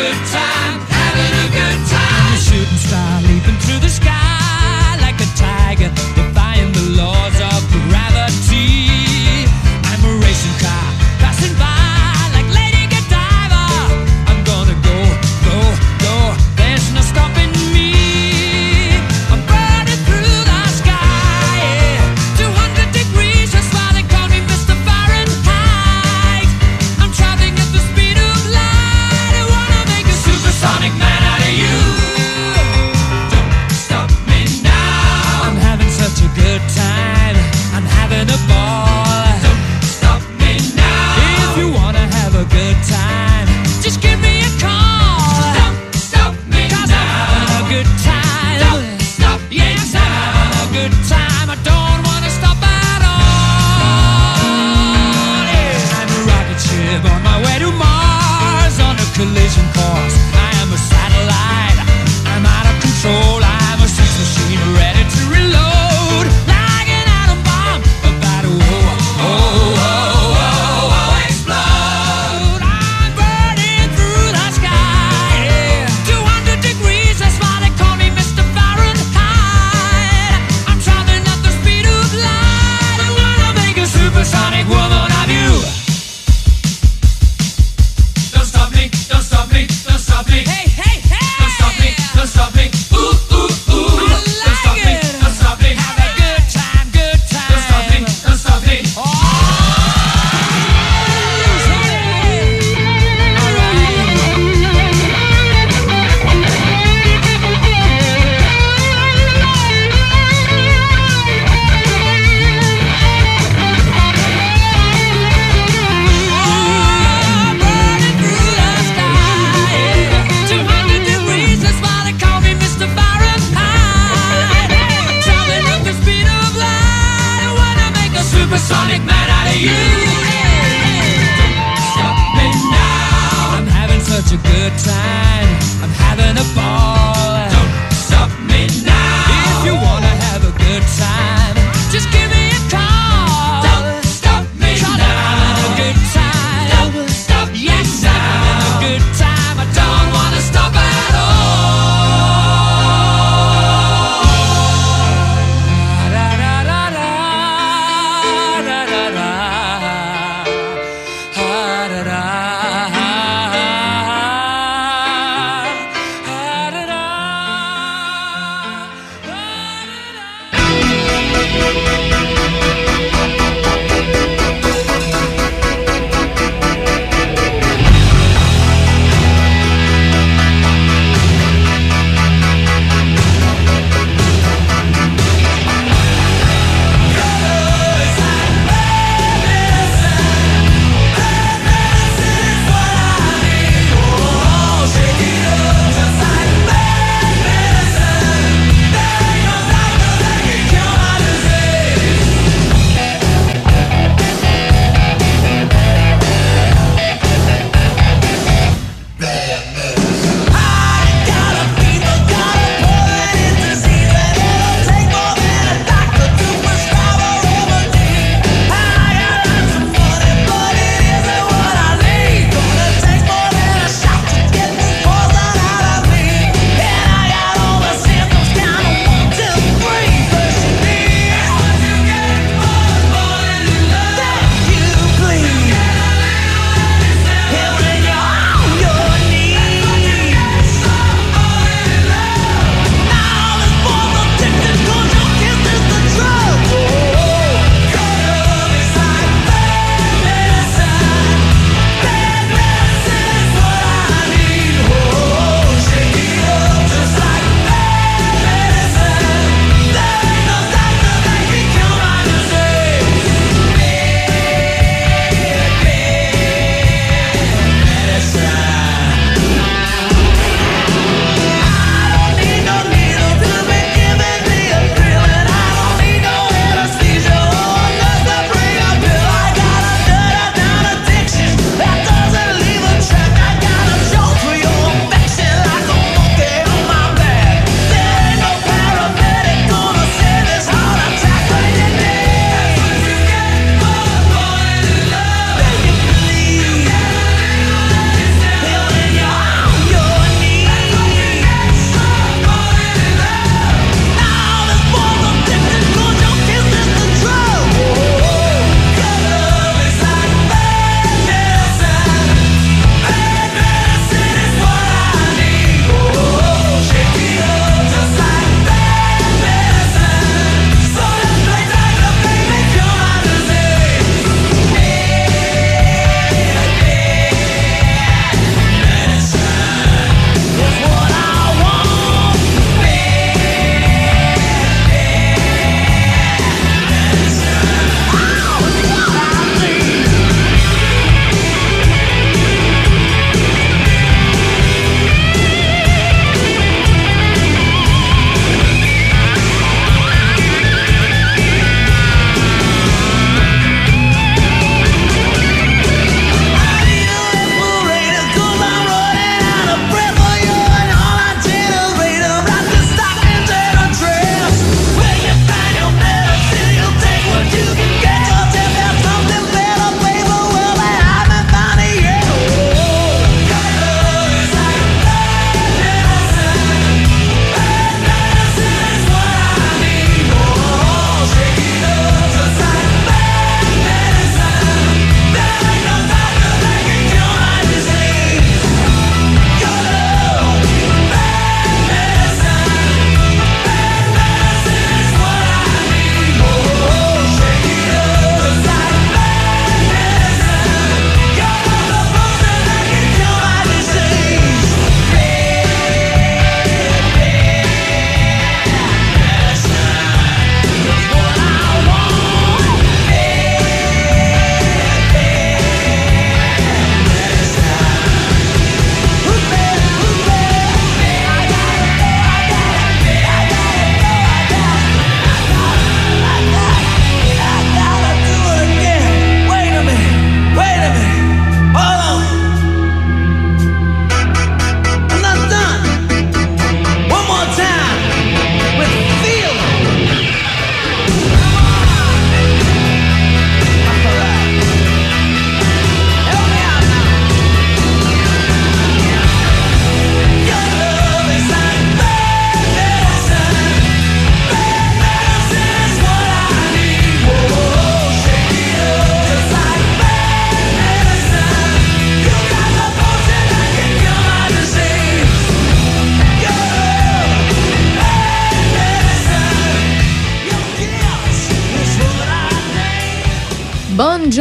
good time, having a good time. A shooting star leaping through the sky like a tiger, defying the laws.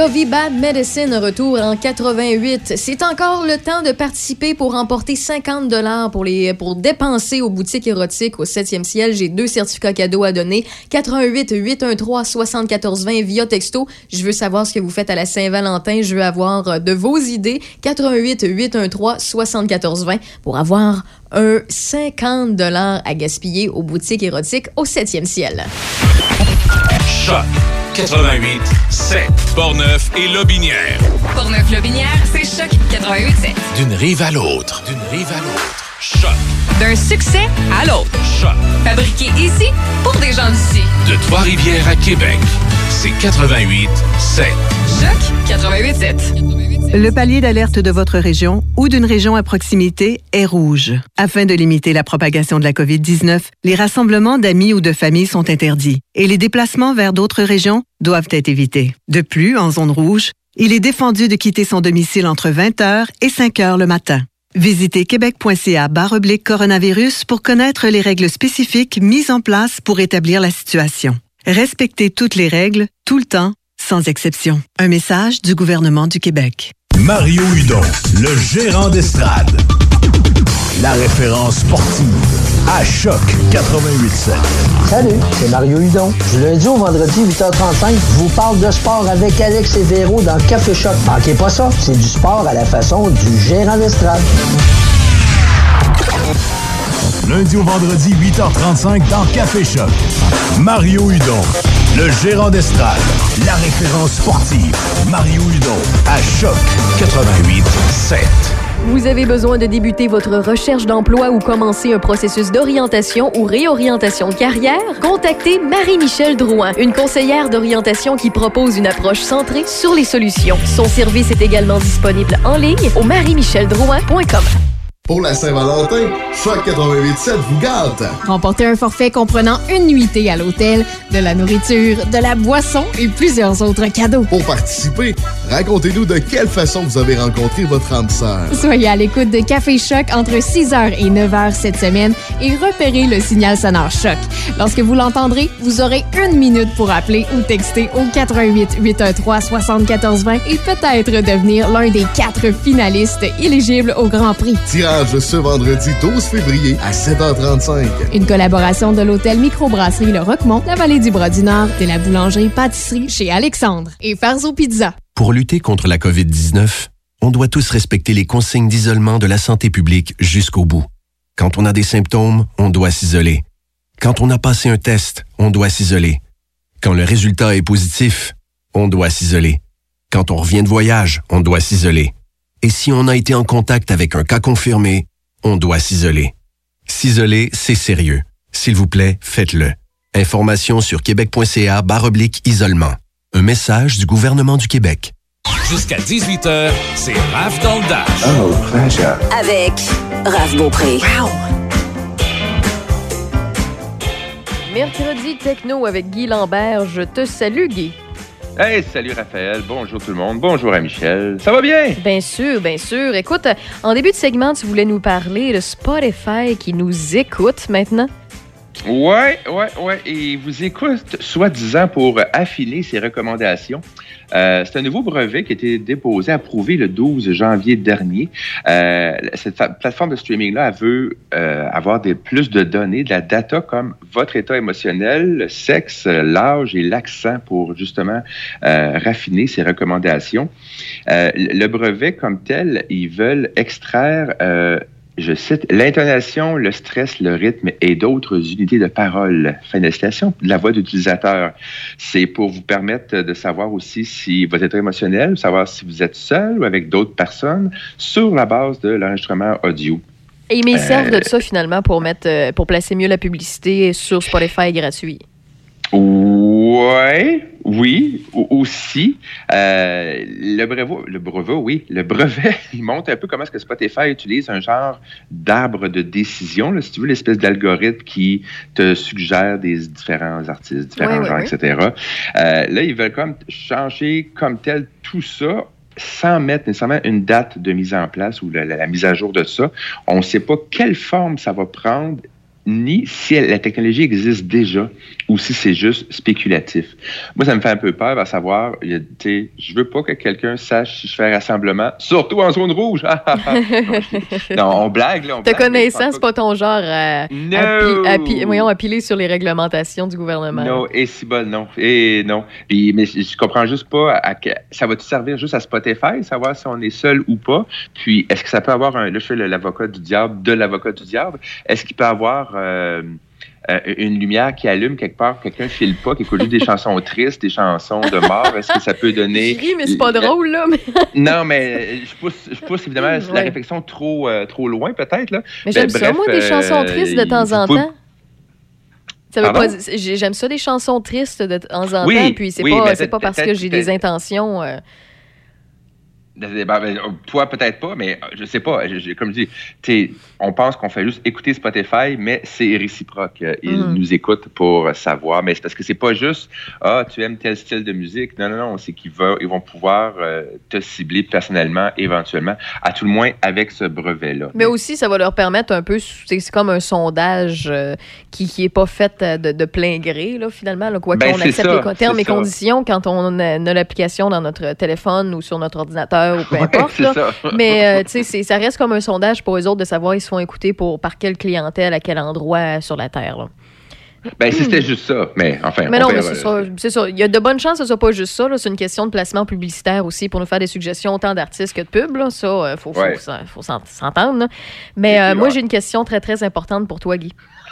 Bad Medicine retour en 88. C'est encore le temps de participer pour remporter 50 dollars pour les pour dépenser aux boutiques érotiques au 7e ciel. J'ai deux certificats cadeaux à donner. 88 813 7420 via texto. Je veux savoir ce que vous faites à la Saint-Valentin. Je veux avoir euh, de vos idées. 88 813 7420 pour avoir un 50 dollars à gaspiller aux boutiques érotiques au 7e ciel. Choc 88 7 Portneuf et Lobinière. Portneuf-Lobinière, c'est Choc 88 7. D'une rive à l'autre. D'une rive à l'autre. Choc. D'un succès à l'autre. Choc. Fabriqué ici pour des gens d'ici. De Trois-Rivières à Québec. C'est 88 7. Choc 88 7. Le palier d'alerte de votre région ou d'une région à proximité est rouge. Afin de limiter la propagation de la COVID-19, les rassemblements d'amis ou de familles sont interdits et les déplacements vers d'autres régions doivent être évités. De plus, en zone rouge, il est défendu de quitter son domicile entre 20h et 5h le matin. Visitez québec.ca oblique coronavirus pour connaître les règles spécifiques mises en place pour établir la situation. Respectez toutes les règles, tout le temps, sans exception. Un message du gouvernement du Québec. Mario Hudon, le gérant d'estrade. La référence sportive à Choc 88.7. Salut, c'est Mario Hudon. Du lundi au vendredi, 8h35, je vous parle de sport avec Alex et Véro dans Café Choc. Manquez pas ça, c'est du sport à la façon du gérant d'estrade. Lundi au vendredi, 8h35 dans Café Choc. Mario Hudon, le gérant d'estrade. La référence sportive. Mario Hudon, à Choc 88.7. Vous avez besoin de débuter votre recherche d'emploi ou commencer un processus d'orientation ou réorientation de carrière? Contactez Marie-Michel Drouin, une conseillère d'orientation qui propose une approche centrée sur les solutions. Son service est également disponible en ligne au mariemicheldrouin.com. Pour la Saint-Valentin, Choc 88.7 vous gâte. Remportez un forfait comprenant une nuitée à l'hôtel, de la nourriture, de la boisson et plusieurs autres cadeaux. Pour participer, racontez-nous de quelle façon vous avez rencontré votre âme sœur. Soyez à l'écoute de Café Choc entre 6h et 9h cette semaine et repérez le signal sonore Choc. Lorsque vous l'entendrez, vous aurez une minute pour appeler ou texter au 88 813 7420 et peut-être devenir l'un des quatre finalistes éligibles au Grand Prix. Tirage ce vendredi 12 février à 7h35. Une collaboration de l'hôtel Microbrasserie Le Roquemont, la vallée du Bras-du-Nord, de la boulangerie-pâtisserie chez Alexandre et Farzo Pizza. Pour lutter contre la COVID-19, on doit tous respecter les consignes d'isolement de la santé publique jusqu'au bout. Quand on a des symptômes, on doit s'isoler. Quand on a passé un test, on doit s'isoler. Quand le résultat est positif, on doit s'isoler. Quand on revient de voyage, on doit s'isoler. Et si on a été en contact avec un cas confirmé, on doit s'isoler. S'isoler, c'est sérieux. S'il vous plaît, faites-le. Information sur québec.ca oblique isolement. Un message du gouvernement du Québec. Jusqu'à 18h, c'est Raph dans le Dash. Oh, pleasure. Avec Raph Beaupré. Mercredi techno avec Guy Lambert. Je te salue, Guy. Hey, salut Raphaël, bonjour tout le monde, bonjour à Michel. Ça va bien? Bien sûr, bien sûr. Écoute, en début de segment, tu voulais nous parler de Spotify qui nous écoute maintenant. Ouais, ouais, ouais. Et vous écoute, soi-disant, pour affiner ses recommandations. Euh, c'est un nouveau brevet qui a été déposé, approuvé le 12 janvier dernier. Euh, cette plateforme de streaming-là veut euh, avoir des, plus de données, de la data comme votre état émotionnel, le sexe, l'âge et l'accent pour justement euh, raffiner ses recommandations. Le brevet comme tel, ils veulent extraire je cite, l'intonation, le stress, le rythme et d'autres unités de parole. Fin de citation, la voix d'utilisateur. C'est pour vous permettre de savoir aussi si votre état émotionnel, savoir si vous êtes seul ou avec d'autres personnes sur la base de l'enregistrement audio. Et mais ils servent Euh, de ça finalement pour mettre euh, pour placer mieux la publicité sur Spotify gratuit. Ouais, oui, au- aussi. Euh, le brevet, le brevet, oui, le brevet, il montre un peu comment est-ce que Spotify utilise un genre d'arbre de décision, là, si tu veux, l'espèce d'algorithme qui te suggère des différents artistes, différents genres, etc. Euh, là, ils veulent comme changer comme tel tout ça sans mettre nécessairement une date de mise en place ou la, la- la mise à jour de ça. On ne sait pas quelle forme ça va prendre ni si elle- la technologie existe déjà ou si c'est juste spéculatif. Moi, ça me fait un peu peur à savoir, je veux pas que quelqu'un sache si je fais rassemblement, surtout en zone rouge. non, on blague, là. On Te blague, connaissant, pense c'est pas ton genre à, à No! pi- à pi- voyons, à piler sur les réglementations du gouvernement. Non, et si bon, non. Et non. Puis, mais je, comprends juste pas à, ça va-tu servir juste à Spotify, savoir si on est seul ou pas? Puis, est-ce que ça peut avoir un, là, je fais l'avocat du diable de l'avocat du diable? Est-ce qu'il peut avoir, euh, euh, une lumière qui allume quelque part, quelqu'un file pas, qui écoute des chansons tristes, des chansons de mort. Est-ce que ça peut donner. Je ris, mais c'est pas drôle, là. mais- Non, mais je pousse, je pousse évidemment la réflexion trop, euh, trop loin, peut-être. là. Mais Ben, j'aime ça, moi, des euh, chansons tristes de temps en temps. Ça veut pas J'aime ça des chansons tristes de temps en Oui, temps, puis c'est oui, pas, peut-être- parce que j'ai des intentions. Ben, ben, toi, peut-être pas, mais euh, je sais pas. Je- comme je dis, on pense qu'on fait juste écouter Spotify, mais c'est réciproque. Euh, Ils Mhm. nous écoutent pour savoir. Mais c'est parce que c'est pas juste Ah, tu aimes tel style de musique. Non, non, non. C'est qu'ils vont, ils vont pouvoir euh, te cibler personnellement, éventuellement, à tout le moins avec ce brevet-là. Mais aussi, ça va leur permettre un peu, c'est comme un sondage euh, qui qui est pas fait de, de plein gré, là, finalement. Là, quoi Ben, qu'on accepte ça, les termes et conditions quand on a, a l'application dans notre téléphone ou sur notre ordinateur ou peu importe. là. Mais euh, c'est- ça reste comme un sondage pour eux autres de savoir ils se font écouter pour, par quelle clientèle, à quel endroit sur la Terre. là. Ben, si c'était juste ça. Mais enfin, Mais on non, verra. c'est ça. C'est ça. Il y a de bonnes chances que ce soit pas juste ça. C'est une question de placement publicitaire aussi pour nous faire des suggestions autant d'artistes que de pubs. Là. Ça, euh, faut, faut, Ouais. faut s'en- s'entendre. Mais euh, moi, j'ai une question très, très importante pour toi, Guy.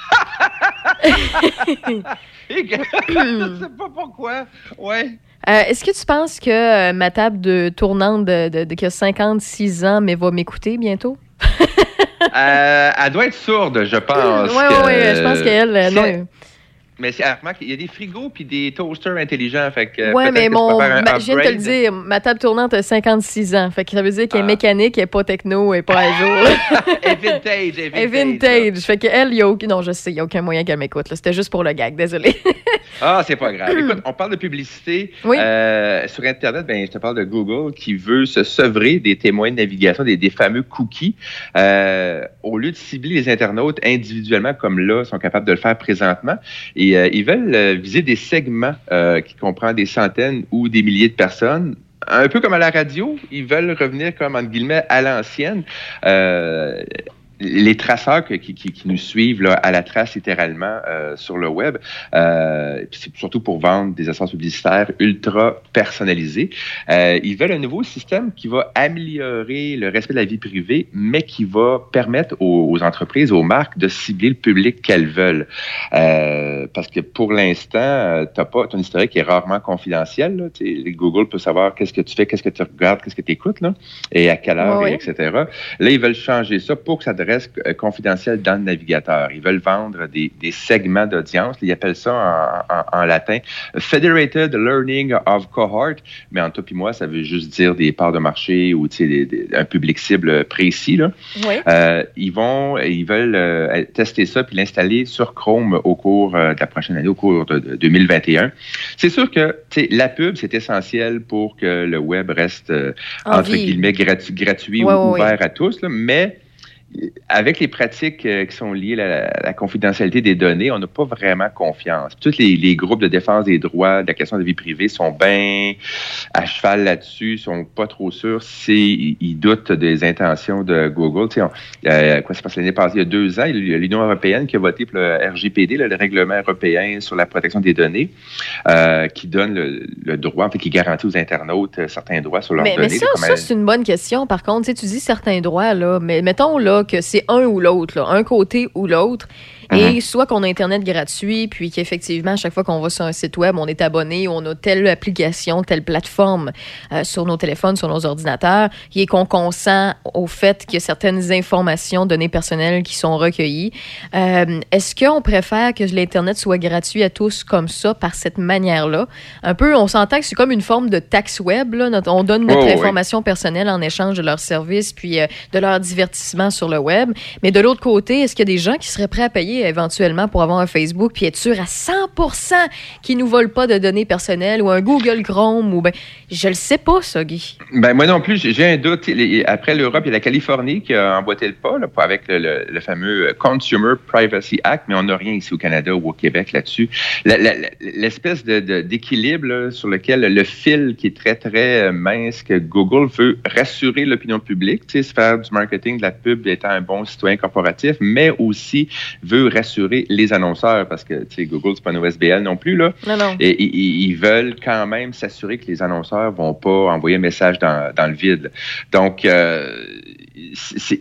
je sais pas pourquoi. Ouais. Euh, Est-ce que tu penses que euh, ma table de tournante de, de- de- qui a 56 ans, mais va m'écouter bientôt? Euh, elle doit être sourde, je pense. Oui, oui, oui. Je pense qu'elle. Si-. Mais c'est- ah, remarque, il y a des frigos puis des toasters intelligents. Fait que, Ouais, mais que mon. ma- je viens de te le dire, ma table tournante a 56 ans. Fait que ça veut dire Ah. qu'elle est mécanique, elle n'est pas techno, elle n'est pas à jour. Elle est vintage, elle est Elle est vintage. Fait qu'elle, il n'y a aucun. Non, je sais, il n'y a aucun moyen qu'elle m'écoute. C'était juste pour le gag, désolé. Ah, c'est pas grave. Écoute, on parle de publicité. Oui. Euh, sur Internet, ben, je te parle de Google qui veut se sevrer des témoins de navigation, des, des fameux cookies. Euh, au lieu de cibler les internautes individuellement, comme là, sont capables de le faire présentement, et euh, ils veulent euh, viser des segments euh, qui comprennent des centaines ou des milliers de personnes. Un peu comme à la radio, ils veulent revenir comme, entre guillemets, à l'ancienne. Les traceurs que- qui, qui- qui nous suivent là, à la trace littéralement euh, sur le web, euh, c'est surtout pour vendre des espaces publicitaires ultra personnalisés. Euh, ils veulent un nouveau système qui va améliorer le respect de la vie privée, mais qui va permettre aux, aux entreprises, aux marques de cibler le public qu'elles veulent. Euh, parce que pour l'instant, euh, t'as pas ton historique est rarement confidentiel. Là. Google peut savoir qu'est-ce que tu fais, qu'est-ce que tu regardes, qu'est-ce que tu écoutes, là, et à quelle heure, Ouais, et etc. Là, ils veulent changer ça pour que ça reste euh, confidentiel dans le navigateur. Ils veulent vendre des, des segments d'audience. Ils appellent ça en, en- en latin Federated Learning of Cohort. Mais en toi et moi, ça veut juste dire des parts de marché ou des- des- un public cible précis. Là. Oui. Euh, ils vont, ils veulent euh, tester ça puis l'installer sur Chrome au cours de la prochaine année, au cours de, de 2021. C'est sûr que la pub, c'est essentiel pour que le web reste, euh, En entre guillemets, gratu- gratuit ou ouvert à tous. là, mais avec les pratiques euh, qui sont liées à la, à la confidentialité des données, on n'a pas vraiment confiance. Tous les, les groupes de défense des droits, de la question de la vie privée sont bien à cheval là-dessus, sont pas trop sûrs si ils doutent des intentions de Google. Tu sais, on- euh, quoi ça se passe l'année passée, il y a deux ans, il y a l'Union européenne qui a voté pour le RGPD, le règlement européen sur la protection des données, euh, qui donne le, le droit, en fait, qui garantit aux internautes certains droits sur leurs Mais, mais données. ça, comme ça c'est une bonne question. Par contre, tu sais, tu dis certains droits, là, mais mettons là, que c'est un ou l'autre, un côté ou l'autre. Et Mhm. soit qu'on a Internet gratuit, puis qu'effectivement, à chaque fois qu'on va sur un site web, on est abonné, on a telle application, telle plateforme euh, sur nos téléphones, sur nos ordinateurs, et qu'on consent au fait qu'il y a certaines informations, données personnelles qui sont recueillies. Euh, Est-ce qu'on préfère que l'Internet soit gratuit à tous comme ça, par cette manière-là? Un peu, on s'entend que c'est comme une forme de taxe web. Là. Notre- on donne notre Oh, oui. information personnelle en échange de leurs services puis euh, de leur divertissement sur le web. Mais de l'autre côté, est-ce qu'il y a des gens qui seraient prêts à payer éventuellement pour avoir un Facebook puis être sûr à 100% qu'ils nous volent pas de données personnelles ou un Google Chrome ou ben je le sais pas ça Guy. Ben, moi non plus, j'ai un doute. Après l'Europe, il y a la Californie qui a emboîté le pas là, avec le, fameux Consumer Privacy Act, mais on n'a rien ici au Canada ou au Québec là-dessus. L'espèce de- de- d'équilibre là, sur lequel le fil qui est très, très euh, mince que Google veut rassurer l'opinion publique, tu sais, faire du marketing, de la pub, étant un bon citoyen corporatif, mais aussi veut rassurer les annonceurs parce que Google, c'est pas une OSBL non plus. Là. Non, non. Et ils- veulent quand même s'assurer que les annonceurs vont pas envoyer un message dans, dans le vide. Donc, euh,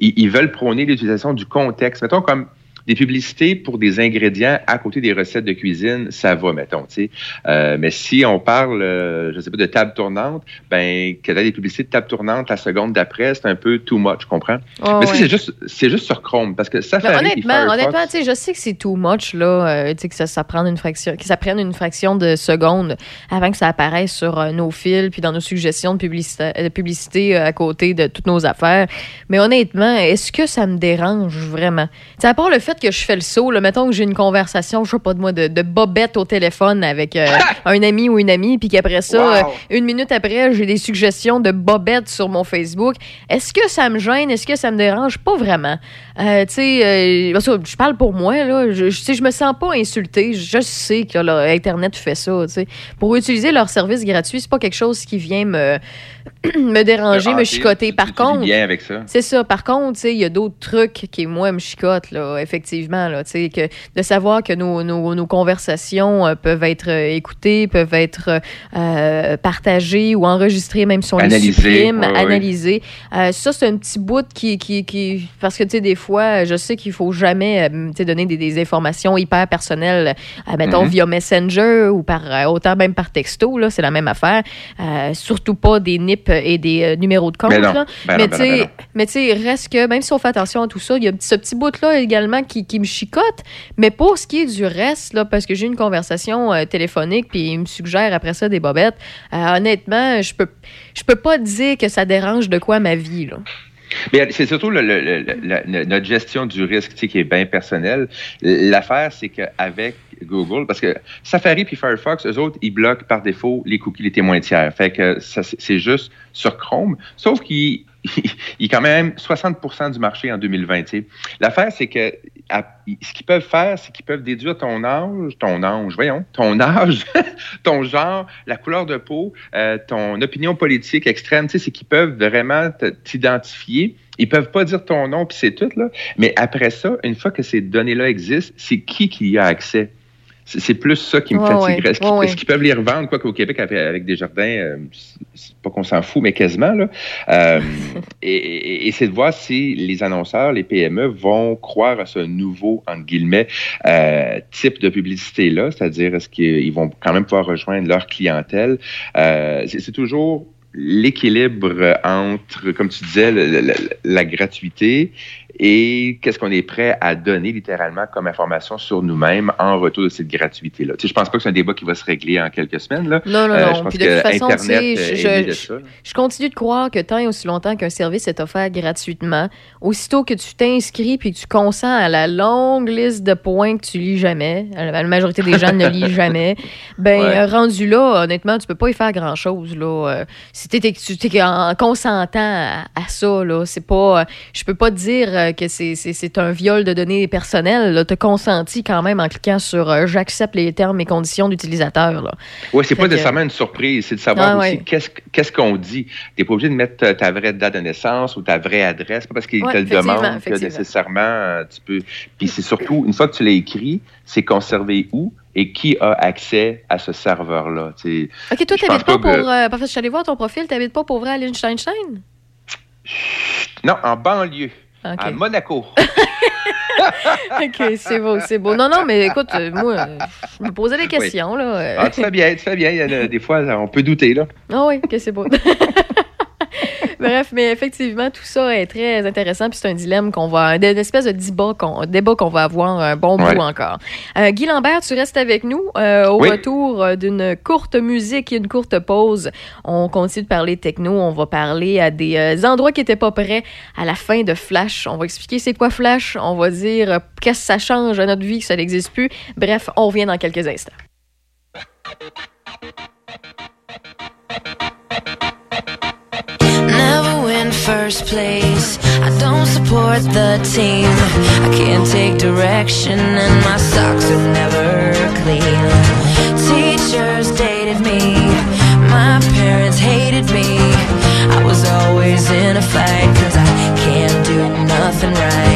ils veulent prôner l'utilisation du contexte. Mettons comme des publicités pour des ingrédients à côté des recettes de cuisine, ça va, mettons, tu sais. Euh, mais si on parle, euh, je sais pas, de table tournante, ben, que t'as des publicités de table tournante la seconde d'après, c'est un peu too much, je comprends? Oh, mais ouais. c'est juste, c'est juste sur Chrome, parce que ça fait honnêtement, honnêtement, tu je sais que c'est too much là, euh, tu que ça, ça prend une fraction, que ça prenne une fraction de seconde avant que ça apparaisse sur euh, nos fils puis dans nos suggestions de publicité, de publicité euh, à côté de toutes nos affaires. Mais honnêtement, est-ce que ça me dérange vraiment? C'est à part le fait que je fais le saut, là, mettons que j'ai une conversation, je sais pas de moi, de, de bobette au téléphone avec euh, un ami ou une amie, puis qu'après ça, Wow. euh, une minute après, j'ai des suggestions de bobettes sur mon Facebook. Est-ce que ça me gêne? Est-ce que ça me dérange? Pas vraiment. Euh, tu sais, je parle pour moi, là. Je, je me sens pas insultée. Je sais que là, Internet fait ça, tu sais. Pour utiliser leur service gratuit, c'est pas quelque chose qui vient me, me déranger, me chicoter. Par contre, c'est ça. Par contre, il y a d'autres trucs qui, moi, me chicotent, là, effectivement, là, que de savoir que nos, nos, nos conversations euh, peuvent être euh, écoutées, peuvent être euh, partagées ou enregistrées, même si on les Analysées, supprime, ouais, ouais. analysées. Euh, ça, c'est un petit bout qui, qui, qui... Parce que, tu sais, des fois, je sais qu'il faut jamais, donner des, des informations hyper personnelles, mettons, Mhm. via Messenger ou par, autant même par texto, c'est la même affaire. Surtout pas des NIP et des euh, numéros de compte, Ben là. Ben Mais ben tu sais, non, ben mais tu sais, reste que, même si on fait attention à tout ça, il y a ce petit bout-là également qui, qui me chicote. Mais pour ce qui est du reste, là, parce que j'ai une conversation euh, téléphonique, puis il me suggère après ça des bobettes, euh, honnêtement, je peux, je peux pas dire que ça dérange de quoi ma vie, là. Mais c'est surtout le- le- le- le- le- notre gestion du risque tu sais, qui est bien personnelle. L'affaire, c'est qu'avec Google, parce que Safari puis Firefox, eux autres, ils bloquent par défaut les cookies, les témoins tiers. Fait que c'est juste sur Chrome, sauf qu'il il est quand même 60% du marché en 2020. tu sais. L'affaire, c'est que ce qu'ils peuvent faire, c'est qu'ils peuvent déduire ton âge, ton âge, voyons, ton âge, ton genre, la couleur de peau, euh, ton opinion politique extrême. C'est qu'ils peuvent vraiment t'identifier. Ils peuvent pas dire ton nom puis c'est tout là. Mais après ça, une fois que ces données-là existent, c'est qui qui y a accès? C'est plus ça qui me Ouais, fatiguerait. Est-ce qu'ils peuvent les revendre? Quoi qu'au Québec, avec, avec des jardins, euh, pas qu'on s'en fout, mais quasiment. Là. Euh, et et- et c'est de voir si les annonceurs, les PME, vont croire à ce nouveau, entre guillemets, euh, type de publicité-là, c'est-à-dire est-ce qu'ils vont quand même pouvoir rejoindre leur clientèle? C'est toujours l'équilibre entre, comme tu disais, la gratuité et qu'est-ce qu'on est prêt à donner littéralement comme information sur nous-mêmes en retour de cette gratuité-là? Tu sais, je pense pas que c'est un débat qui va se régler en quelques semaines. Là. Non, non, Euh, non. je pense Puis de toute façon, tu Internet, sais, euh, je, je- je continue de croire que tant et aussi longtemps qu'un service est offert gratuitement, aussitôt que tu t'inscris puis que tu consens à la longue liste de points que tu lis jamais, la la majorité des gens ne lisent jamais, ben Ouais. euh, rendu là, honnêtement, tu peux pas y faire grand-chose. là. Euh, si tu t'es en consentant à, à ça, là, c'est pas... euh, je peux pas te dire euh, que c'est, un viol de données personnelles. Tu as consenti quand même en cliquant sur euh, J'accepte les termes et conditions d'utilisateur ». Oui, c'est pas nécessairement une surprise, c'est de savoir Ah, aussi qu'est-ce qu'on dit. Tu n'es pas obligé de mettre ta, vraie date de naissance ou ta vraie adresse, pas parce Ouais, te le demandent que nécessairement euh, tu peux. Puis c'est surtout, une fois que tu l'as écrit, c'est conservé où et qui a accès à ce serveur-là. tu. OK, toi, t'habites pense pas, que- pour. euh, parce que je suis allée voir ton profil, t'habites pas pour vrai à Liechtenstein? Non, en banlieue, À Monaco. OK, c'est beau, c'est beau. Non, non, mais écoute, euh, moi, euh, je me posais des questions, là. euh. Ah, tu fais bien, tu fais bien. Il y en a- des fois, on peut douter, là. Ah oui, OK, c'est beau. Bref, mais effectivement, tout ça est très intéressant. Puis c'est un dilemme qu'on va, une espèce de débat qu'on, va avoir un bon Ouais. bout encore. Euh, Guy Lambert, tu restes avec nous. Euh, au Oui. retour euh, d'une courte musique et une courte pause, on continue de parler techno. On va parler à des euh, endroits qui n'étaient pas prêts à la fin de Flash. On va expliquer c'est quoi Flash. On va dire qu'est-ce que ça change à notre vie, que ça n'existe plus. Bref, on revient dans quelques instants. First place. I don't support the team. I can't take direction, and my socks are never clean. Teachers dated me. My parents hated me. I was always in a fight, cause I can't do nothing right.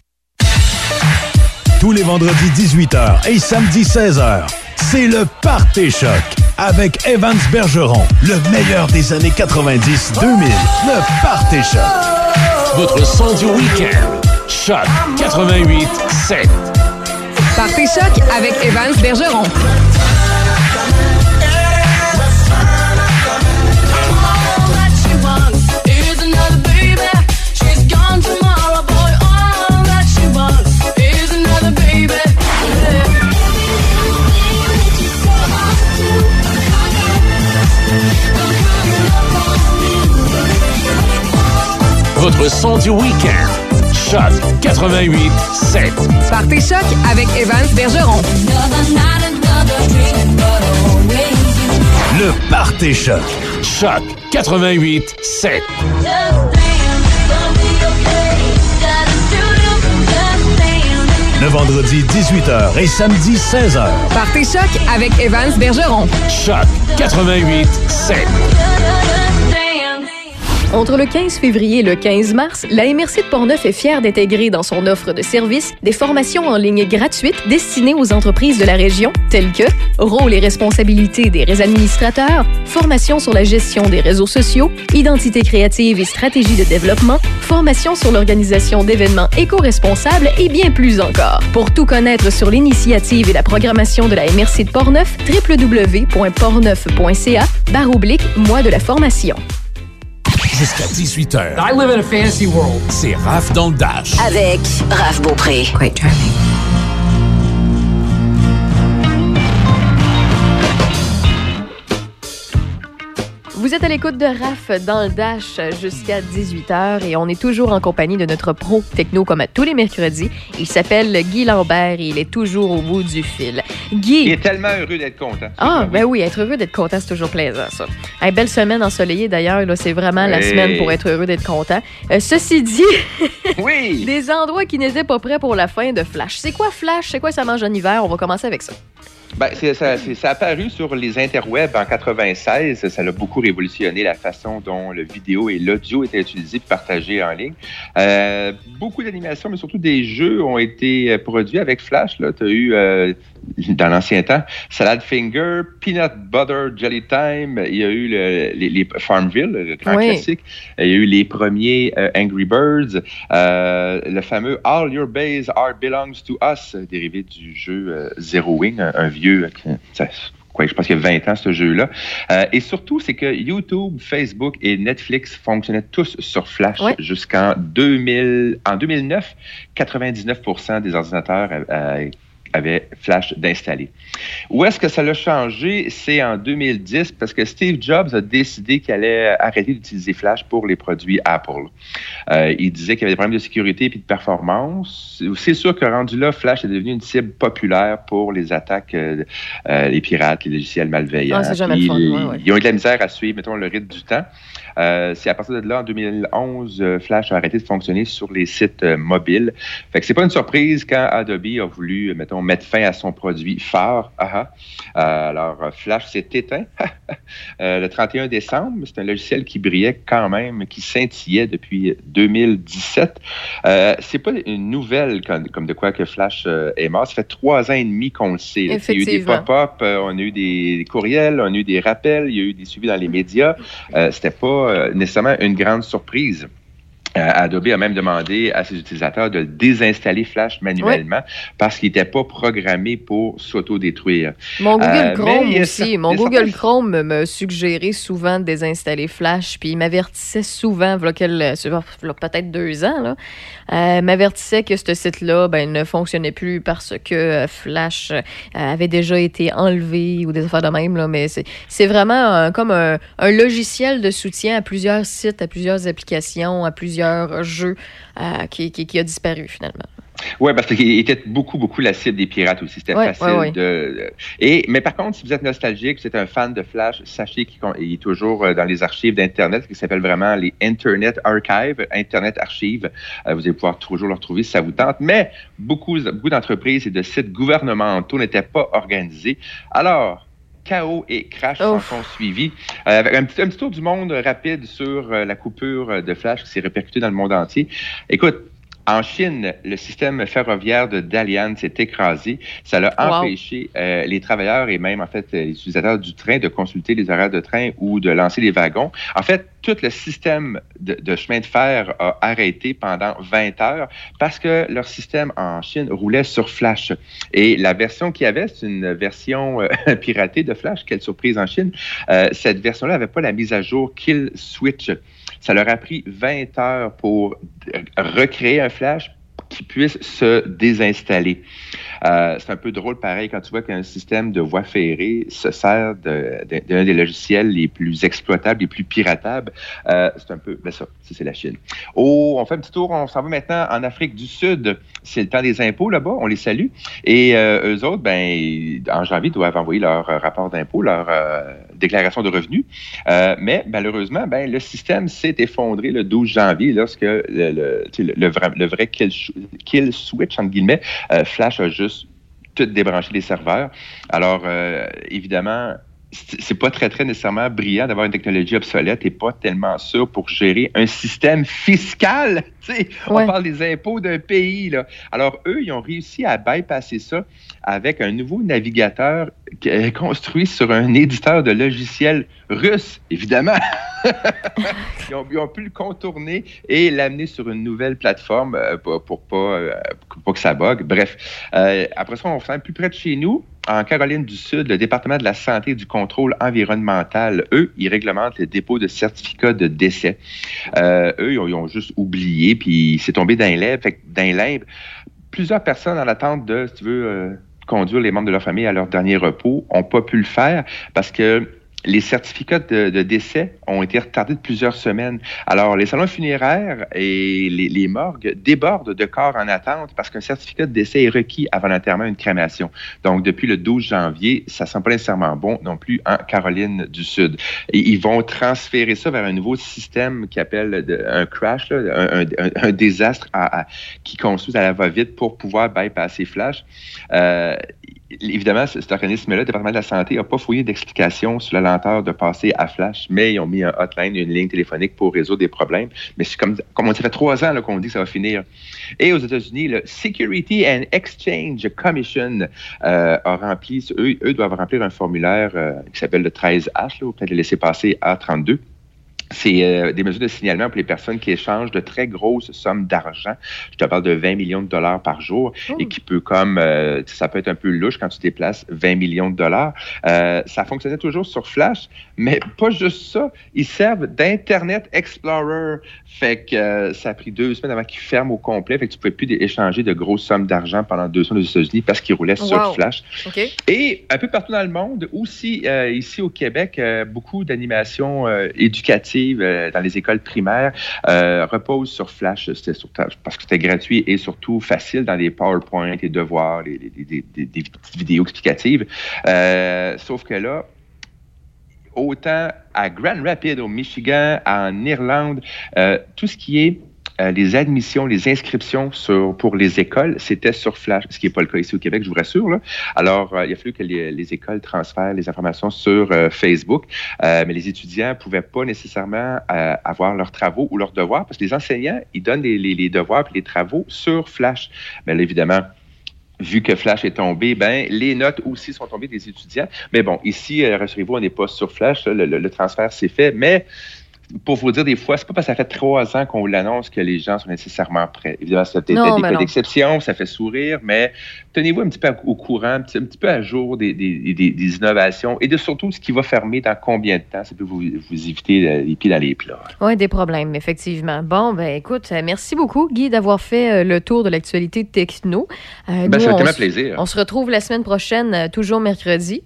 Tous les vendredis 18h et samedi 16h, c'est le Party Choc avec Evans Bergeron, le meilleur des années 90-2000. Le Party Choc. Votre son du week-end. Choc 88 7. Partez choc avec Evans Bergeron. Votre son du week-end. Choc 88 7. Partez choc avec Evans Bergeron. Le Party Choc. Choc 88 7. Le vendredi 18h et samedi 16h. Partez choc avec Evans Bergeron. Choc 88 7. Entre le 15 février et le 15 mars, la MRC de Portneuf est fière d'intégrer dans son offre de services des formations en ligne gratuites destinées aux entreprises de la région, telles que rôle et responsabilités des administrateurs, formation sur la gestion des réseaux sociaux, identité créative et stratégie de développement, formation sur l'organisation d'événements éco-responsables et bien plus encore. Pour tout connaître sur l'initiative et la programmation de la MRC de Portneuf, www.portneuf.ca barre oblique mois de la formation. Jusqu'à 18h. I live in a fantasy world. C'est Raph dans le Dash. Avec Raph Beaupré. Quite charming. Vous êtes à l'écoute de RAF dans le Dash jusqu'à 18h et on est toujours en compagnie de notre pro techno comme à tous les mercredis. Il s'appelle Guy Lambert et il est toujours au bout du fil. Guy. Il est tellement heureux d'être content. Ah, ben oui, être heureux d'être content, c'est toujours plaisant, ça. Hey, belle semaine ensoleillée, d'ailleurs. là, C'est vraiment la semaine pour être heureux d'être content. Euh, ceci dit, oui. des endroits qui n'étaient pas prêts pour la fin de Flash. C'est quoi Flash? C'est quoi ça mange en hiver? On va commencer avec ça. Ben, ça, ça a apparu sur les interwebs en 96. Ça a beaucoup révolutionné la façon dont le vidéo et l'audio étaient utilisés et partagés en ligne. Euh, beaucoup d'animations, mais surtout des jeux ont été euh, produits avec Flash. Tu as eu, euh, dans l'ancien temps, Salad Finger, Peanut Butter Jelly Time. Il y a eu le- les, les Farmville, le grand Oui. classique. Il y a eu les premiers euh, Angry Birds. Euh, le fameux All Your Base Art Belongs to Us, dérivé du jeu euh, Zero Wing, un, un vieux... ça- quoi, je pense qu'il y a 20 ans, ce jeu-là. Euh, et surtout, c'est que YouTube, Facebook et Netflix fonctionnaient tous sur Flash Ouais. jusqu'en 2000. En 2009, 99% des ordinateurs euh, avaient Flash d'installer. Où est-ce que ça l'a changé? C'est en 2010 parce que Steve Jobs a décidé qu'il allait arrêter d'utiliser Flash pour les produits Apple. Euh, il disait qu'il y avait des problèmes de sécurité et de performance. C'est sûr que rendu là, Flash est devenu une cible populaire pour les attaques, euh, euh, les pirates, les logiciels malveillants. Ah, c'est jamais Puis le fun, ils- ouais, ouais. Ils ont eu de la misère à suivre, mettons, le rythme du temps. Euh, c'est à partir de là, en 2011, euh, Flash a arrêté de fonctionner sur les sites euh, mobiles. Fait que c'est pas une surprise quand Adobe a voulu, mettons, mettre fin à son produit phare. Ah, ah. Euh, alors, Flash s'est éteint le 31 décembre. C'est un logiciel qui brillait quand même, qui scintillait depuis 2017. Euh, c'est pas une nouvelle comme, comme de quoi que Flash est mort. Ça fait trois ans et demi qu'on le sait. là. Il y a eu des pop-up, on a eu des courriels, on a eu des rappels, il y a eu des suivis dans les médias. Euh, C'était pas euh, nécessairement une grande surprise. Euh, Adobe a même demandé à ses utilisateurs de désinstaller Flash manuellement parce qu'il n'était pas programmé pour s'autodétruire. Mon Google Euh, mais Chrome aussi. Mon Google certains- Chrome me suggérait souvent de désinstaller Flash, puis il m'avertissait souvent, voilà peut-être deux ans, là, euh, m'avertissait que ce site-là ben, ne fonctionnait plus parce que euh, Flash euh, avait déjà été enlevé ou des affaires de même. Là, mais c'est c'est vraiment un- comme un, un logiciel de soutien à plusieurs sites, à plusieurs applications, à plusieurs jeux euh, qui, qui, qui a disparu finalement. Oui, parce qu'il était beaucoup, beaucoup la cible des pirates aussi. C'était Ouais, facile ouais, ouais. de. Et, mais par contre, si vous êtes nostalgique, vous êtes un fan de Flash, sachez qu'il est toujours euh, dans les archives d'Internet, qui s'appelle vraiment les Internet Archive, Internet Archive. Euh, vous allez pouvoir toujours le retrouver si ça vous tente. Mais beaucoup, beaucoup d'entreprises et de sites gouvernementaux n'étaient pas organisés. Alors, chaos et crash s'en sont suivis. Euh, avec un, petit, un petit tour du monde rapide sur euh, la coupure de Flash qui s'est répercutée dans le monde entier. Écoute, en Chine, le système ferroviaire de Dalian s'est écrasé. Ça a Wow. empêché euh, les travailleurs et même en fait euh, les utilisateurs du train de consulter les horaires de train ou de lancer les wagons. En fait, tout le système de, de chemin de fer a arrêté pendant 20 heures parce que leur système en Chine roulait sur Flash. Et la version qu'il y avait, c'est une version euh, piratée de Flash. Quelle surprise en Chine. Euh, cette version-là n'avait pas la mise à jour Kill Switch. Ça leur a pris 20 heures pour recréer un Flash qui puisse se désinstaller. Euh, c'est un peu drôle, pareil, quand tu vois qu'un système de voie ferrée se sert d'un des logiciels les plus exploitables, les plus piratables. Euh, c'est un peu, ben ça, ça, c'est la Chine. Oh, on fait un petit tour, on s'en va maintenant en Afrique du Sud. C'est le temps des impôts là-bas, on les salue. Et euh, eux autres, ben, en janvier, doivent envoyer leur euh, rapport d'impôt, leur euh, déclaration de revenus. Euh, mais malheureusement, ben, le système s'est effondré le 12 janvier lorsque le, le, le- vrai, le vrai kill switch, entre guillemets, euh, Flash a juste tout débranché les serveurs. Alors, euh, évidemment, c'est pas très, très nécessairement brillant d'avoir une technologie obsolète et pas tellement sûr pour gérer un système fiscal. Tu sais, On parle des impôts d'un pays. Là. Alors, eux, ils ont réussi à bypasser ça avec un nouveau navigateur qui est construit sur un éditeur de logiciels russe, évidemment. ils, ont, ils ont pu le contourner et l'amener sur une nouvelle plateforme euh, pour, pour pas, euh, pour pas que ça bug. Bref, euh, après ça, on fait plus près de chez nous. En Caroline du Sud, le département de la santé et du contrôle environnemental, eux, ils réglementent le dépôt de certificats de décès. Euh, eux, ils ont, ils ont juste oublié, puis c'est tombé que dans les lèvres, plusieurs personnes en attente de, si tu veux, euh, conduire les membres de leur famille à leur dernier repos n'ont pas pu le faire parce que les certificats de, de décès ont été retardés de plusieurs semaines. Alors, les salons funéraires et les, les morgues débordent de corps en attente parce qu'un certificat de décès est requis avant l'enterrement une crémation. Donc, depuis le 12 janvier, ça sent pas nécessairement bon non plus en Caroline du Sud. Ils vont transférer ça vers un nouveau système qui appelle un crash, là, un, un- un désastre à- à- qui construit à la va-vite pour pouvoir bypasser Flash. Euh, évidemment, ce- cet organisme-là, le département de la santé, n'a pas fouillé d'explications sur la lenteur de passer à Flash, mais ils ont mis un hotline, une ligne téléphonique pour résoudre des problèmes. Mais c'est comme, comme on dit, ça fait trois ans qu'on dit que ça va finir. Et aux États-Unis, le Security and Exchange Commission euh, a rempli, eux, eux doivent remplir un formulaire euh, qui s'appelle le 13H, là, peut-être le laisser passer A32. C'est euh, des mesures de signalement pour les personnes qui échangent de très grosses sommes d'argent. Je te parle de 20 millions de dollars par jour et qui peut comme, euh, ça peut être un peu louche quand tu déplaces 20 millions de dollars. Euh, ça fonctionnait toujours sur Flash, mais pas juste ça. Ils servent d'Internet Explorer. Fait que ça a pris deux semaines avant qu'ils ferment au complet. Fait que tu pouvais plus échanger de grosses sommes d'argent pendant deux semaines aux États-Unis parce qu'ils roulaient sur. Flash. Et un peu partout dans le monde, aussi ici au Québec, beaucoup d'animations euh, euh, dans les écoles primaires euh, reposent sur Flash sur- parce que c'était gratuit et surtout facile dans les PowerPoint, les devoirs, les, les- des- vidéos explicatives. Euh, sauf que là, autant à Grand Rapids, au Michigan, en Irlande, euh, tout ce qui est euh, les admissions, les inscriptions sur, pour les écoles, c'était sur Flash, ce qui n'est pas le cas ici au Québec, je vous rassure. Là. Alors, euh, il a fallu que les, les écoles transfèrent les informations sur euh, Facebook, euh, mais les étudiants ne pouvaient pas nécessairement avoir leurs travaux ou leurs devoirs, parce que les enseignants, ils donnent les, les- les devoirs et les travaux sur Flash. Mais là, évidemment, vu que Flash est tombé, ben les notes aussi sont tombées des étudiants. Mais bon, ici, rassurez-vous, on n'est pas sur Flash. le, le- le transfert s'est fait, mais pour vous dire des fois, c'est pas parce que ça fait trois ans qu'on vous l'annonce que les gens sont nécessairement prêts. Évidemment, ça peut être Non, des cas d'exception, ça fait sourire, mais tenez-vous un petit peu au courant, un petit, un petit peu à jour des, des- des- des innovations et de surtout ce qui va fermer dans combien de temps. Ça peut vous, vous éviter les pieds dans les plats. Oui, des problèmes, effectivement. Bon, ben écoute, euh, merci beaucoup, Guy, d'avoir fait euh, le tour de l'actualité techno. Euh, Ben, nous, ça fait plaisir. On se retrouve la semaine prochaine, toujours mercredi.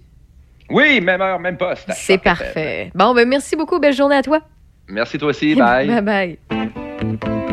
Oui, même heure, même poste. C'est parfait. Bon, ben merci beaucoup. Belle journée à toi. Merci toi aussi. Bye. bye bye.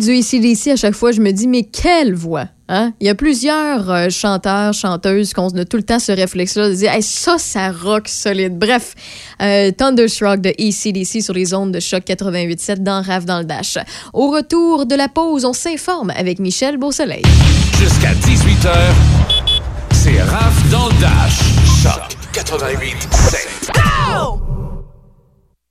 Du ACDC, à chaque fois, je me dis, mais quelle voix! Hein? Il y a plusieurs euh, chanteurs, chanteuses qui ont tout le temps ce réflexe-là de dire hey, ça, ça rock solide. Bref, euh, Thunderstruck de ACDC sur les ondes de choc 88.7 dans Rave dans le Dash. Au retour de la pause, on s'informe avec Michel Beausoleil. Jusqu'à 18h, c'est Raph dans le Dash. Choc 88.7.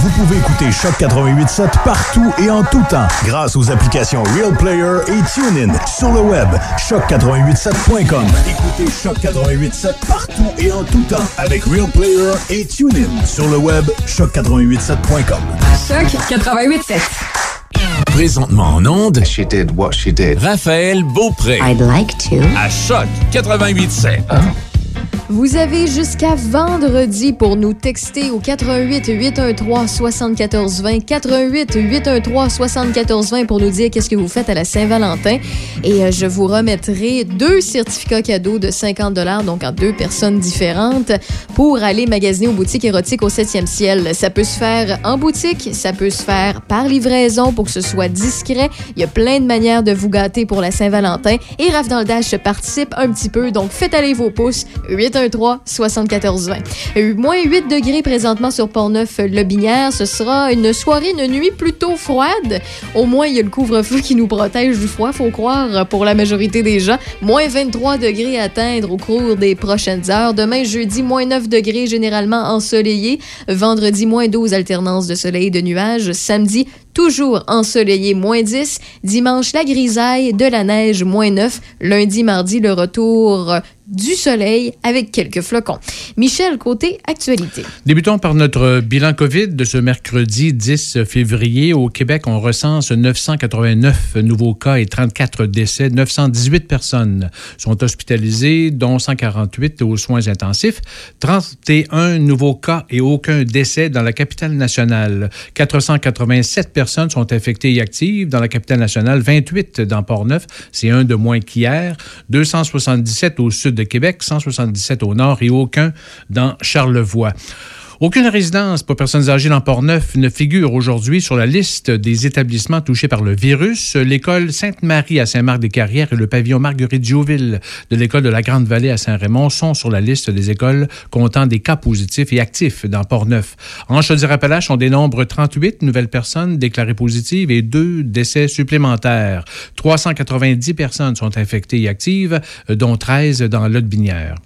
Vous pouvez écouter Choc 88.7 partout et en tout temps grâce aux applications Real Player et TuneIn. Sur le web, choc887.com. Écoutez Choc 88.7 partout et en tout temps avec Real Player et TuneIn. Sur le web, choc887.com. Choc 88.7. Présentement en onde. She did what she did. Raphaël Beaupré. I'd like to. À Choc 88.7. Vous avez jusqu'à vendredi pour nous texter au 88 813 74 20 88 813 74 20 pour nous dire qu'est-ce que vous faites à la Saint-Valentin et euh, je vous remettrai deux certificats cadeaux de 50 dollars donc en deux personnes différentes pour aller magasiner aux boutiques érotiques au 7e ciel. Ça peut se faire en boutique, ça peut se faire par livraison pour que ce soit discret. Il y a plein de manières de vous gâter pour la Saint-Valentin et Raph dans le Dash participe un petit peu donc faites aller vos pouces 813 74 20. Euh, Moins 8 degrés présentement sur Port-Neuf-Lobinière. Ce sera une soirée, une nuit plutôt froide. Au moins, il y a le couvre-feu qui nous protège du froid, faut croire, pour la majorité des gens. Moins 23 degrés à atteindre au cours des prochaines heures. Demain, jeudi, moins 9 degrés, généralement ensoleillé. Vendredi, moins 12, alternance de soleil et de nuages. Samedi, toujours ensoleillé, moins 10. Dimanche, la grisaille, de la neige, moins 9. Lundi, mardi, le retour du soleil avec quelques flocons. Michel, côté actualité. Débutons par notre bilan COVID de ce mercredi 10 février. Au Québec, on recense 989 nouveaux cas et 34 décès. 918 personnes sont hospitalisées, dont 148 aux soins intensifs. 31 nouveaux cas et aucun décès dans la capitale nationale. 487 personnes sont infectées et actives dans la capitale nationale, 28 dans Port-Neuf, c'est un de moins qu'hier. 277 au sud de Québec, 177 au nord et aucun dans Charlevoix. Aucune résidence pour personnes âgées dans Port-Neuf ne figure aujourd'hui sur la liste des établissements touchés par le virus. L'école Sainte-Marie à Saint-Marc-des-Carrières et le pavillon Marguerite Diouville de l'école de la Grande-Vallée à Saint-Raymond sont sur la liste des écoles comptant des cas positifs et actifs dans Port-Neuf. En Chaudière-Appalaches, on dénombre 38 nouvelles personnes déclarées positives et deux décès supplémentaires. 390 personnes sont infectées et actives, dont 13 dans l'Aude-Binière.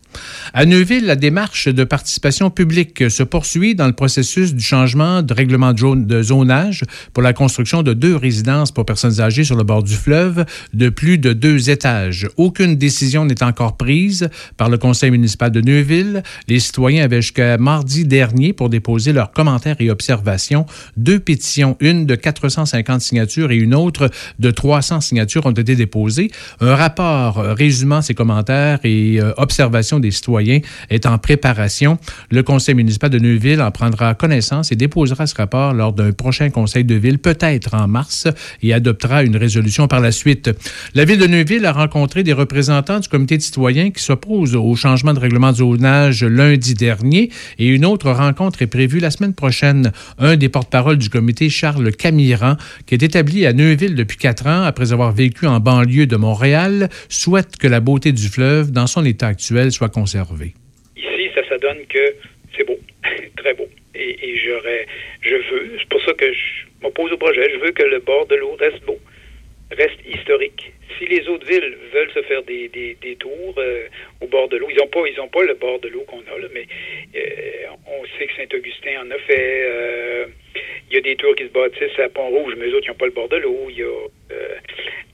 À Neuville, la démarche de participation publique se poursuit dans le processus du changement de règlement de zonage pour la construction de deux résidences pour personnes âgées sur le bord du fleuve de plus de deux étages. Aucune décision n'est encore prise par le conseil municipal de Neuville. Les citoyens avaient jusqu'à mardi dernier pour déposer leurs commentaires et observations. Deux pétitions, une de 450 signatures et une autre de 300 signatures ont été déposées. Un rapport euh, résumant ces commentaires et euh, observations des citoyens est en préparation. Le conseil municipal de Neuville en prendra connaissance et déposera ce rapport lors d'un prochain conseil de ville, peut-être en mars, et adoptera une résolution par la suite. La ville de Neuville a rencontré des représentants du comité de citoyens qui s'opposent au changement de règlement de zonage lundi dernier et une autre rencontre est prévue la semaine prochaine. Un des porte-parole du comité, Charles Camiran, qui est établi à Neuville depuis quatre ans après avoir vécu en banlieue de Montréal, souhaite que la beauté du fleuve, dans son état actuel, soit conservée. Ici, ça, ça donne que très beau. Et, j'aurais, je veux, c'est pour ça que je m'oppose au projet, je veux que le bord de l'eau reste beau, reste historique. Si les autres villes veulent se faire des, des, des tours euh, au bord de l'eau, ils n'ont pas, ils ont pas le bord de l'eau qu'on a, là, mais euh, on sait que Saint-Augustin en a fait. euh, il y a des tours qui se bâtissent à Pont-Rouge, mais eux autres, ils n'ont pas le bord de l'eau. Il y a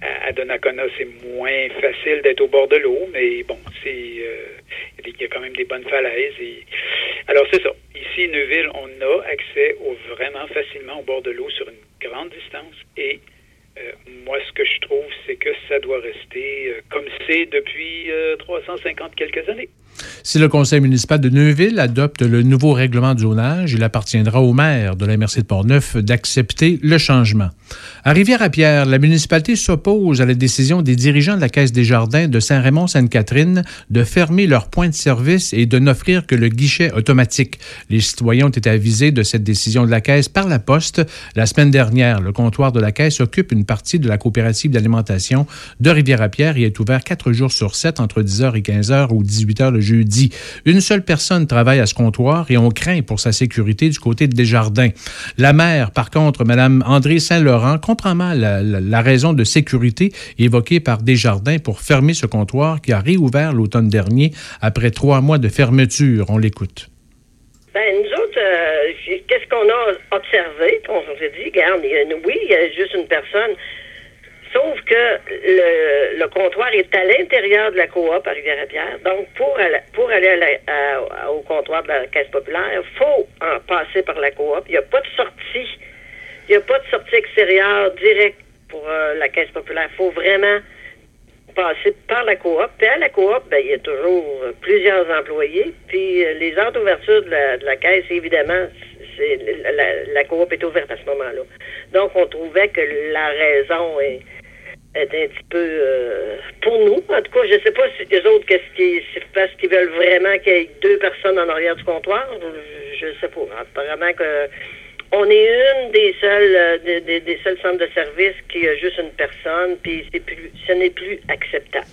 à, Donnacona, c'est moins facile d'être au bord de l'eau, mais bon, c'est il y a quand même des bonnes falaises. Alors, c'est ça. Ici, Neuville, on a accès vraiment facilement au bord de l'eau sur une grande distance. Et euh, moi, ce que je trouve, c'est que ça doit rester euh, comme c'est depuis euh, 350 quelques années. Si le conseil municipal de Neuville adopte le nouveau règlement de zonage, il appartiendra au maire de la MRC de Portneuf d'accepter le changement. À Rivière-à-Pierre, la municipalité s'oppose à la décision des dirigeants de la Caisse des Jardins de Saint-Raymond-Sainte-Catherine de fermer leurs points de service et de n'offrir que le guichet automatique. Les citoyens ont été avisés de cette décision de la Caisse par la Poste. La semaine dernière, le comptoir de la Caisse occupe une partie de la coopérative d'alimentation de Rivière-à-Pierre et est ouvert quatre jours sur sept entre 10h et 15h ou 18h le jeudi. Une seule personne travaille à ce comptoir et on craint pour sa sécurité du côté de Desjardins. La maire, par contre, Mme André Saint-Laurent, comprend mal la, raison de sécurité évoquée par Desjardins pour fermer ce comptoir qui a réouvert l'automne dernier après trois mois de fermeture. On l'écoute. Ben, nous autres, euh, qu'est-ce qu'on a observé? On s'est dit, regarde, oui, il y a juste une personne. Sauf que le, le comptoir est à l'intérieur de la coop à Rivière-à-Pierre. Donc, pour aller, à la- au comptoir de la Caisse populaire, il faut en passer par la coop. Il n'y a pas de sortie. Il n'y a pas de sortie extérieure directe pour euh, la Caisse populaire. Il faut vraiment passer par la coop. Puis à la coop, ben, il y a toujours plusieurs employés. Puis euh, les heures d'ouverture de la, caisse, évidemment, c'est la coop est ouverte à ce moment-là. Donc, on trouvait que la raison est, est un petit peu euh, pour nous. En tout cas, je ne sais pas si les autres, qu'est-ce qu'ils parce qu'ils veulent vraiment qu'il y ait deux personnes en arrière du comptoir. Je ne sais pas. Apparemment que on est une des seules euh, des, des- des seuls centres de service qui a juste une personne, puis c'est plus ce n'est plus acceptable.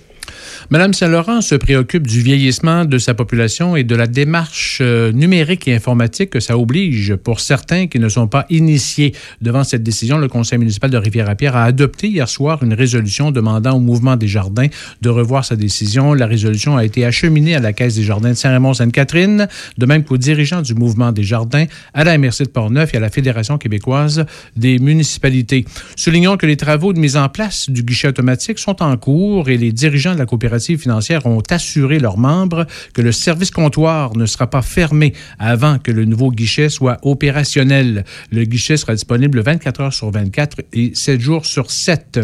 Madame Saint-Laurent se préoccupe du vieillissement de sa population et de la démarche euh, numérique et informatique que ça oblige pour certains qui ne sont pas initiés. Devant cette décision, le conseil municipal de Rivière-à-Pierre a adopté hier soir une résolution demandant au mouvement des jardins de revoir sa décision. La résolution a été acheminée à la Caisse des jardins de Saint-Raymond-Sainte-Catherine, de même qu'aux dirigeants du mouvement des jardins, à la MRC de Portneuf et à la Fédération québécoise des municipalités. Soulignons que les travaux de mise en place du guichet automatique sont en cours et les dirigeants de la coopérative financière ont assuré leurs membres que le service comptoir ne sera pas fermé avant que le nouveau guichet soit opérationnel. Le guichet sera disponible 24 heures sur 24 et 7 jours sur 7.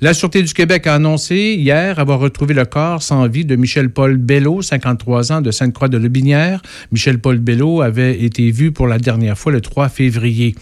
La Sûreté du Québec a annoncé hier avoir retrouvé le corps sans vie de Michel-Paul Bello, 53 ans, de Sainte-Croix-de-Lobinière. Michel-Paul Bello avait été vu pour la dernière fois le 3 février.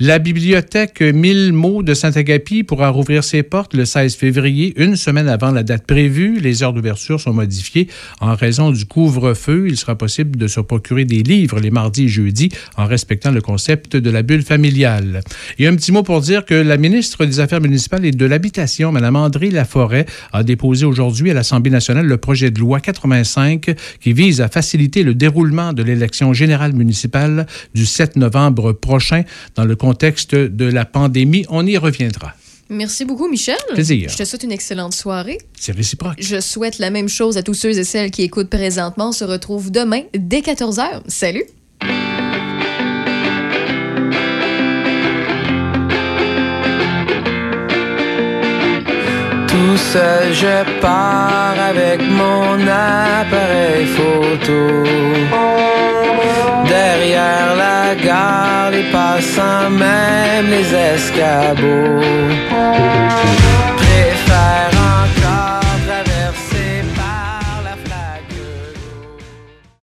La bibliothèque 1000 mots de Saint-Agapi pourra rouvrir ses portes le 16 février, une semaine avant la date prévue. Les heures d'ouverture sont modifiées en raison du couvre-feu. Il sera possible de se procurer des livres les mardis et jeudis en respectant le concept de la bulle familiale. Et un petit mot pour dire que la ministre des Affaires municipales et de l'Habitation, Mme André Laforêt, a déposé aujourd'hui à l'Assemblée nationale le projet de loi 85 qui vise à faciliter le déroulement de l'élection générale municipale du 7 novembre prochain dans le contexte de la pandémie. On y reviendra. Merci beaucoup, Michel. Plaisir. Je te souhaite une excellente soirée. C'est réciproque. Je souhaite la même chose à tous ceux et celles qui écoutent présentement. On se retrouve demain dès 14h. Salut! Tout seul, je pars avec mon appareil photo. Derrière la gare, les passants, même les escabeaux.